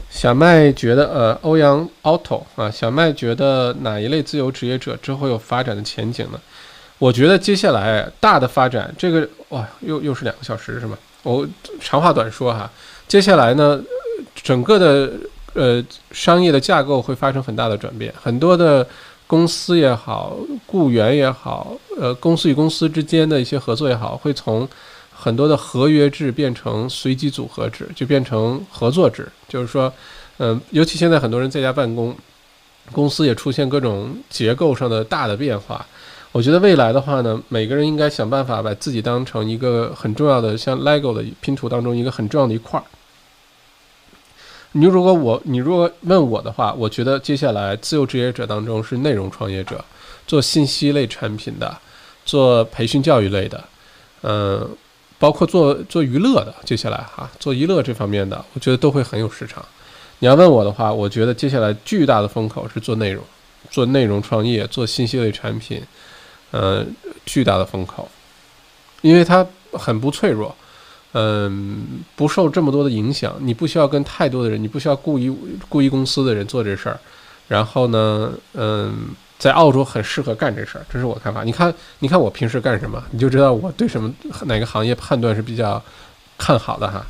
小麦觉得，呃，欧阳 auto 啊，小麦觉得哪一类自由职业者之后有发展的前景呢？我觉得接下来大的发展，这个哇，又又是两个小时是吗？我长话短说哈，接下来呢，整个的呃商业的架构会发生很大的转变，很多的公司也好，雇员也好，呃，公司与公司之间的一些合作也好，会从很多的合约制变成随机组合制，就变成合作制。就是说，嗯，尤其现在很多人在家办公，公司也出现各种结构上的大的变化。我觉得未来的话呢，每个人应该想办法把自己当成一个很重要的，像 LEGO 的拼图当中一个很重要的一块儿。你如果我，你如果问我的话，我觉得接下来自由职业者当中是内容创业者，做信息类产品的，做培训教育类的，嗯，包括做做娱乐的，接下来哈，做娱乐这方面的，我觉得都会很有市场。你要问我的话，我觉得接下来巨大的风口是做内容，做内容创业，做信息类产品。呃，巨大的风口，因为它很不脆弱，嗯，不受这么多的影响。你不需要跟太多的人，你不需要雇一雇一公司的人做这事儿。然后呢，嗯，在澳洲很适合干这事儿，这是我看法。你看，你看我平时干什么，你就知道我对什么哪个行业判断是比较看好的哈。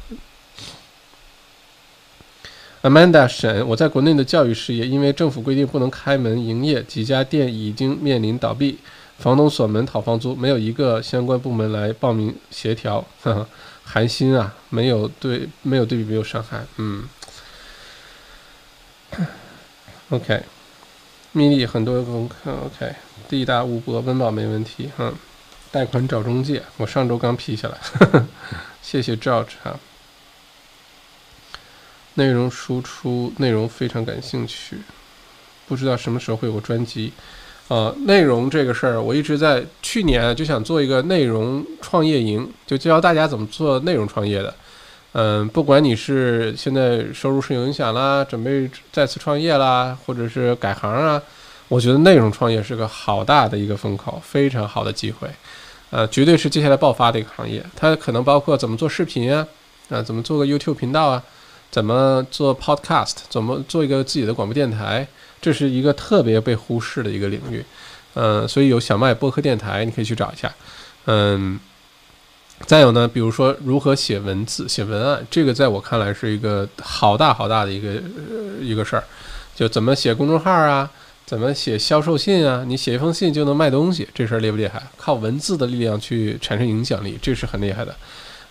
Amanda 沈，我在国内的教育事业，因为政府规定不能开门营业，几家店已经面临倒闭。房东锁门讨房租，没有一个相关部门来报名协调，寒心啊！没有对，没有对比，没有伤害。嗯，OK，米粒很多功课，OK，地大物博，温饱没问题。嗯，贷款找中介，我上周刚批下来，谢谢 George 哈。内容输出，内容非常感兴趣，不知道什么时候会有个专辑。呃，内容这个事儿，我一直在去年就想做一个内容创业营，就教大家怎么做内容创业的。嗯，不管你是现在收入受影响啦，准备再次创业啦，或者是改行啊，我觉得内容创业是个好大的一个风口，非常好的机会。呃，绝对是接下来爆发的一个行业。它可能包括怎么做视频啊，啊，怎么做个 YouTube 频道啊，怎么做 Podcast，怎么做一个自己的广播电台。这是一个特别被忽视的一个领域，嗯，所以有小麦播客电台，你可以去找一下，嗯，再有呢，比如说如何写文字、写文案，这个在我看来是一个好大好大的一个一个事儿，就怎么写公众号啊，怎么写销售信啊，你写一封信就能卖东西，这事儿厉不厉害？靠文字的力量去产生影响力，这是很厉害的。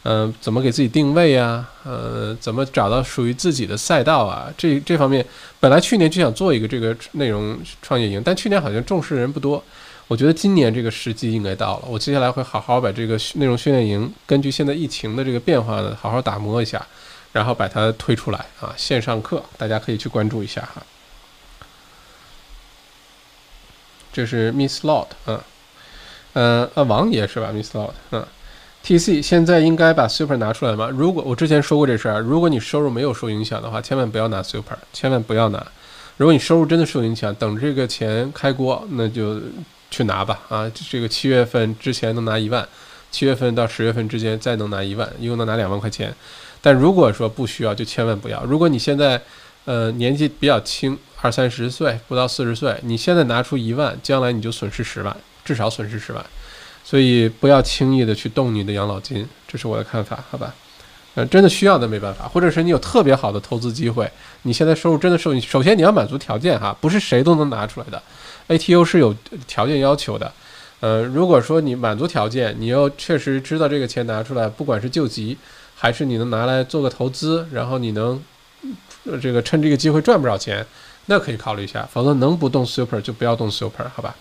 嗯，怎么给自己定位啊？呃，怎么找到属于自己的赛道啊？这这方面，本来去年就想做一个这个内容创业营，但去年好像重视的人不多。我觉得今年这个时机应该到了，我接下来会好好把这个内容训练营，根据现在疫情的这个变化呢，好好打磨一下，然后把它推出来啊，线上课大家可以去关注一下哈。这是 Miss Lord，嗯，呃，呃，王爷是吧？Miss Lord，嗯。T C 现在应该把 Super 拿出来吗？如果我之前说过这事儿，如果你收入没有受影响的话，千万不要拿 Super，千万不要拿。如果你收入真的受影响，等这个钱开锅，那就去拿吧。啊，这个七月份之前能拿一万，七月份到十月份之间再能拿一万，一共能拿两万块钱。但如果说不需要，就千万不要。如果你现在呃年纪比较轻，二三十岁不到四十岁，你现在拿出一万，将来你就损失十万。至少损失十万。所以不要轻易的去动你的养老金，这是我的看法，好吧？呃，真的需要的没办法，或者是你有特别好的投资机会，你现在收入真的受，首先你要满足条件哈，不是谁都能拿出来的，ATO 是有条件要求的。呃，如果说你满足条件，你又确实知道这个钱拿出来，不管是救急，还是你能拿来做个投资，然后你能这个趁这个机会赚不少钱，那可以考虑一下，否则能不动 Super 就不要动 Super，好吧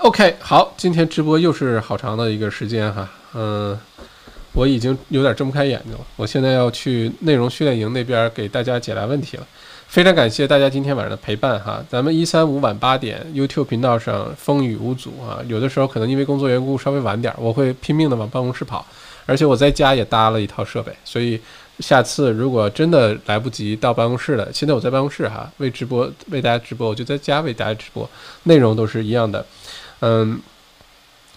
？OK，好，今天直播又是好长的一个时间哈，嗯，我已经有点睁不开眼睛了，我现在要去内容训练营那边给大家解答问题了，非常感谢大家今天晚上的陪伴哈，咱们一三五晚八点 YouTube 频道上风雨无阻啊，有的时候可能因为工作缘故稍微晚点，我会拼命的往办公室跑，而且我在家也搭了一套设备，所以下次如果真的来不及到办公室了，现在我在办公室哈，为直播为大家直播，我就在家为大家直播，内容都是一样的。嗯，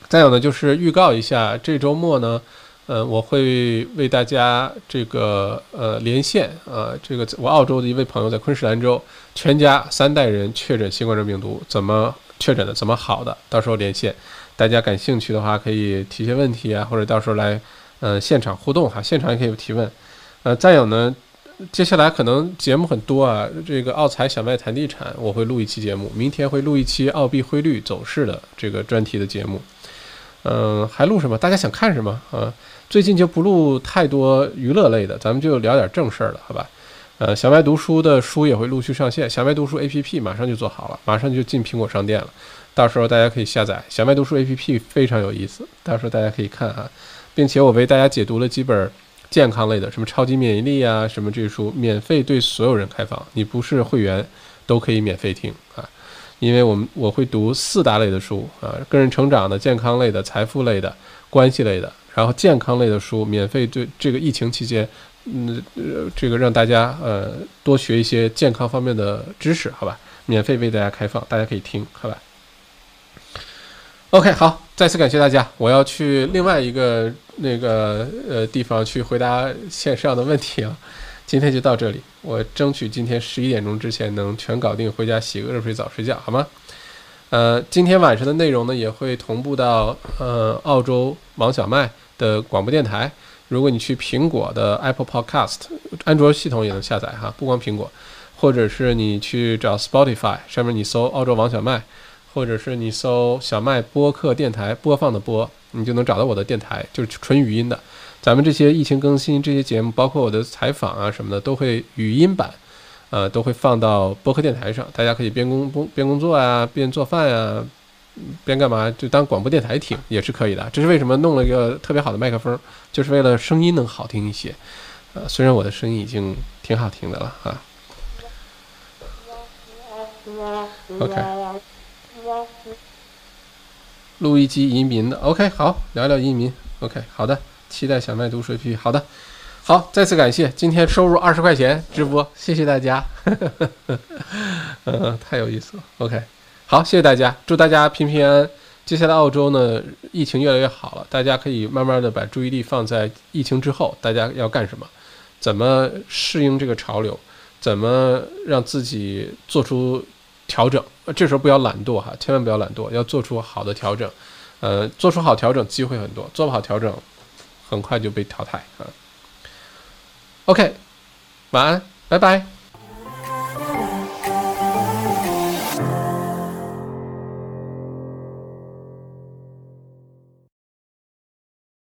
再有呢，就是预告一下，这周末呢，呃，我会为大家这个呃连线，呃，这个我澳洲的一位朋友在昆士兰州，全家三代人确诊新冠状病毒，怎么确诊的，怎么好的，到时候连线，大家感兴趣的话可以提些问题啊，或者到时候来，呃，现场互动哈，现场也可以提问，呃，再有呢。接下来可能节目很多啊，这个奥财小麦谈地产，我会录一期节目。明天会录一期澳币汇率走势的这个专题的节目。嗯，还录什么？大家想看什么啊？最近就不录太多娱乐类的，咱们就聊点正事儿了，好吧？呃，小麦读书的书也会陆续上线，小麦读书 APP 马上就做好了，马上就进苹果商店了，到时候大家可以下载小麦读书 APP，非常有意思，到时候大家可以看啊，并且我为大家解读了几本。健康类的，什么超级免疫力啊，什么这些书，免费对所有人开放，你不是会员都可以免费听啊。因为我们我会读四大类的书啊，个人成长的、健康类的、财富类的、关系类的，然后健康类的书免费对这个疫情期间，嗯，这个让大家呃多学一些健康方面的知识，好吧？免费为大家开放，大家可以听，好吧？OK，好，再次感谢大家。我要去另外一个那个呃地方去回答线上的问题了。今天就到这里，我争取今天十一点钟之前能全搞定，回家洗个热水澡睡觉，好吗？呃，今天晚上的内容呢也会同步到呃澳洲王小麦的广播电台。如果你去苹果的 Apple Podcast，安卓系统也能下载哈，不光苹果，或者是你去找 Spotify 上面你搜澳洲王小麦。或者是你搜小麦播客电台播放的播，你就能找到我的电台，就是纯语音的。咱们这些疫情更新这些节目，包括我的采访啊什么的，都会语音版，呃，都会放到播客电台上。大家可以边工工边工作啊，边做饭啊，边干嘛就当广播电台听也是可以的。这是为什么弄了一个特别好的麦克风，就是为了声音能好听一些。呃，虽然我的声音已经挺好听的了啊。OK。录一集移民的，OK，好，聊聊移民，OK，好的，期待小麦读水批，好的，好，再次感谢，今天收入二十块钱直播，谢谢大家，嗯，太有意思了，OK，好，谢谢大家，祝大家平平安安。接下来澳洲呢，疫情越来越好了，大家可以慢慢的把注意力放在疫情之后，大家要干什么，怎么适应这个潮流，怎么让自己做出。调整，这时候不要懒惰哈，千万不要懒惰，要做出好的调整。呃，做出好调整，机会很多；做不好调整，很快就被淘汰啊。OK，晚安，拜拜。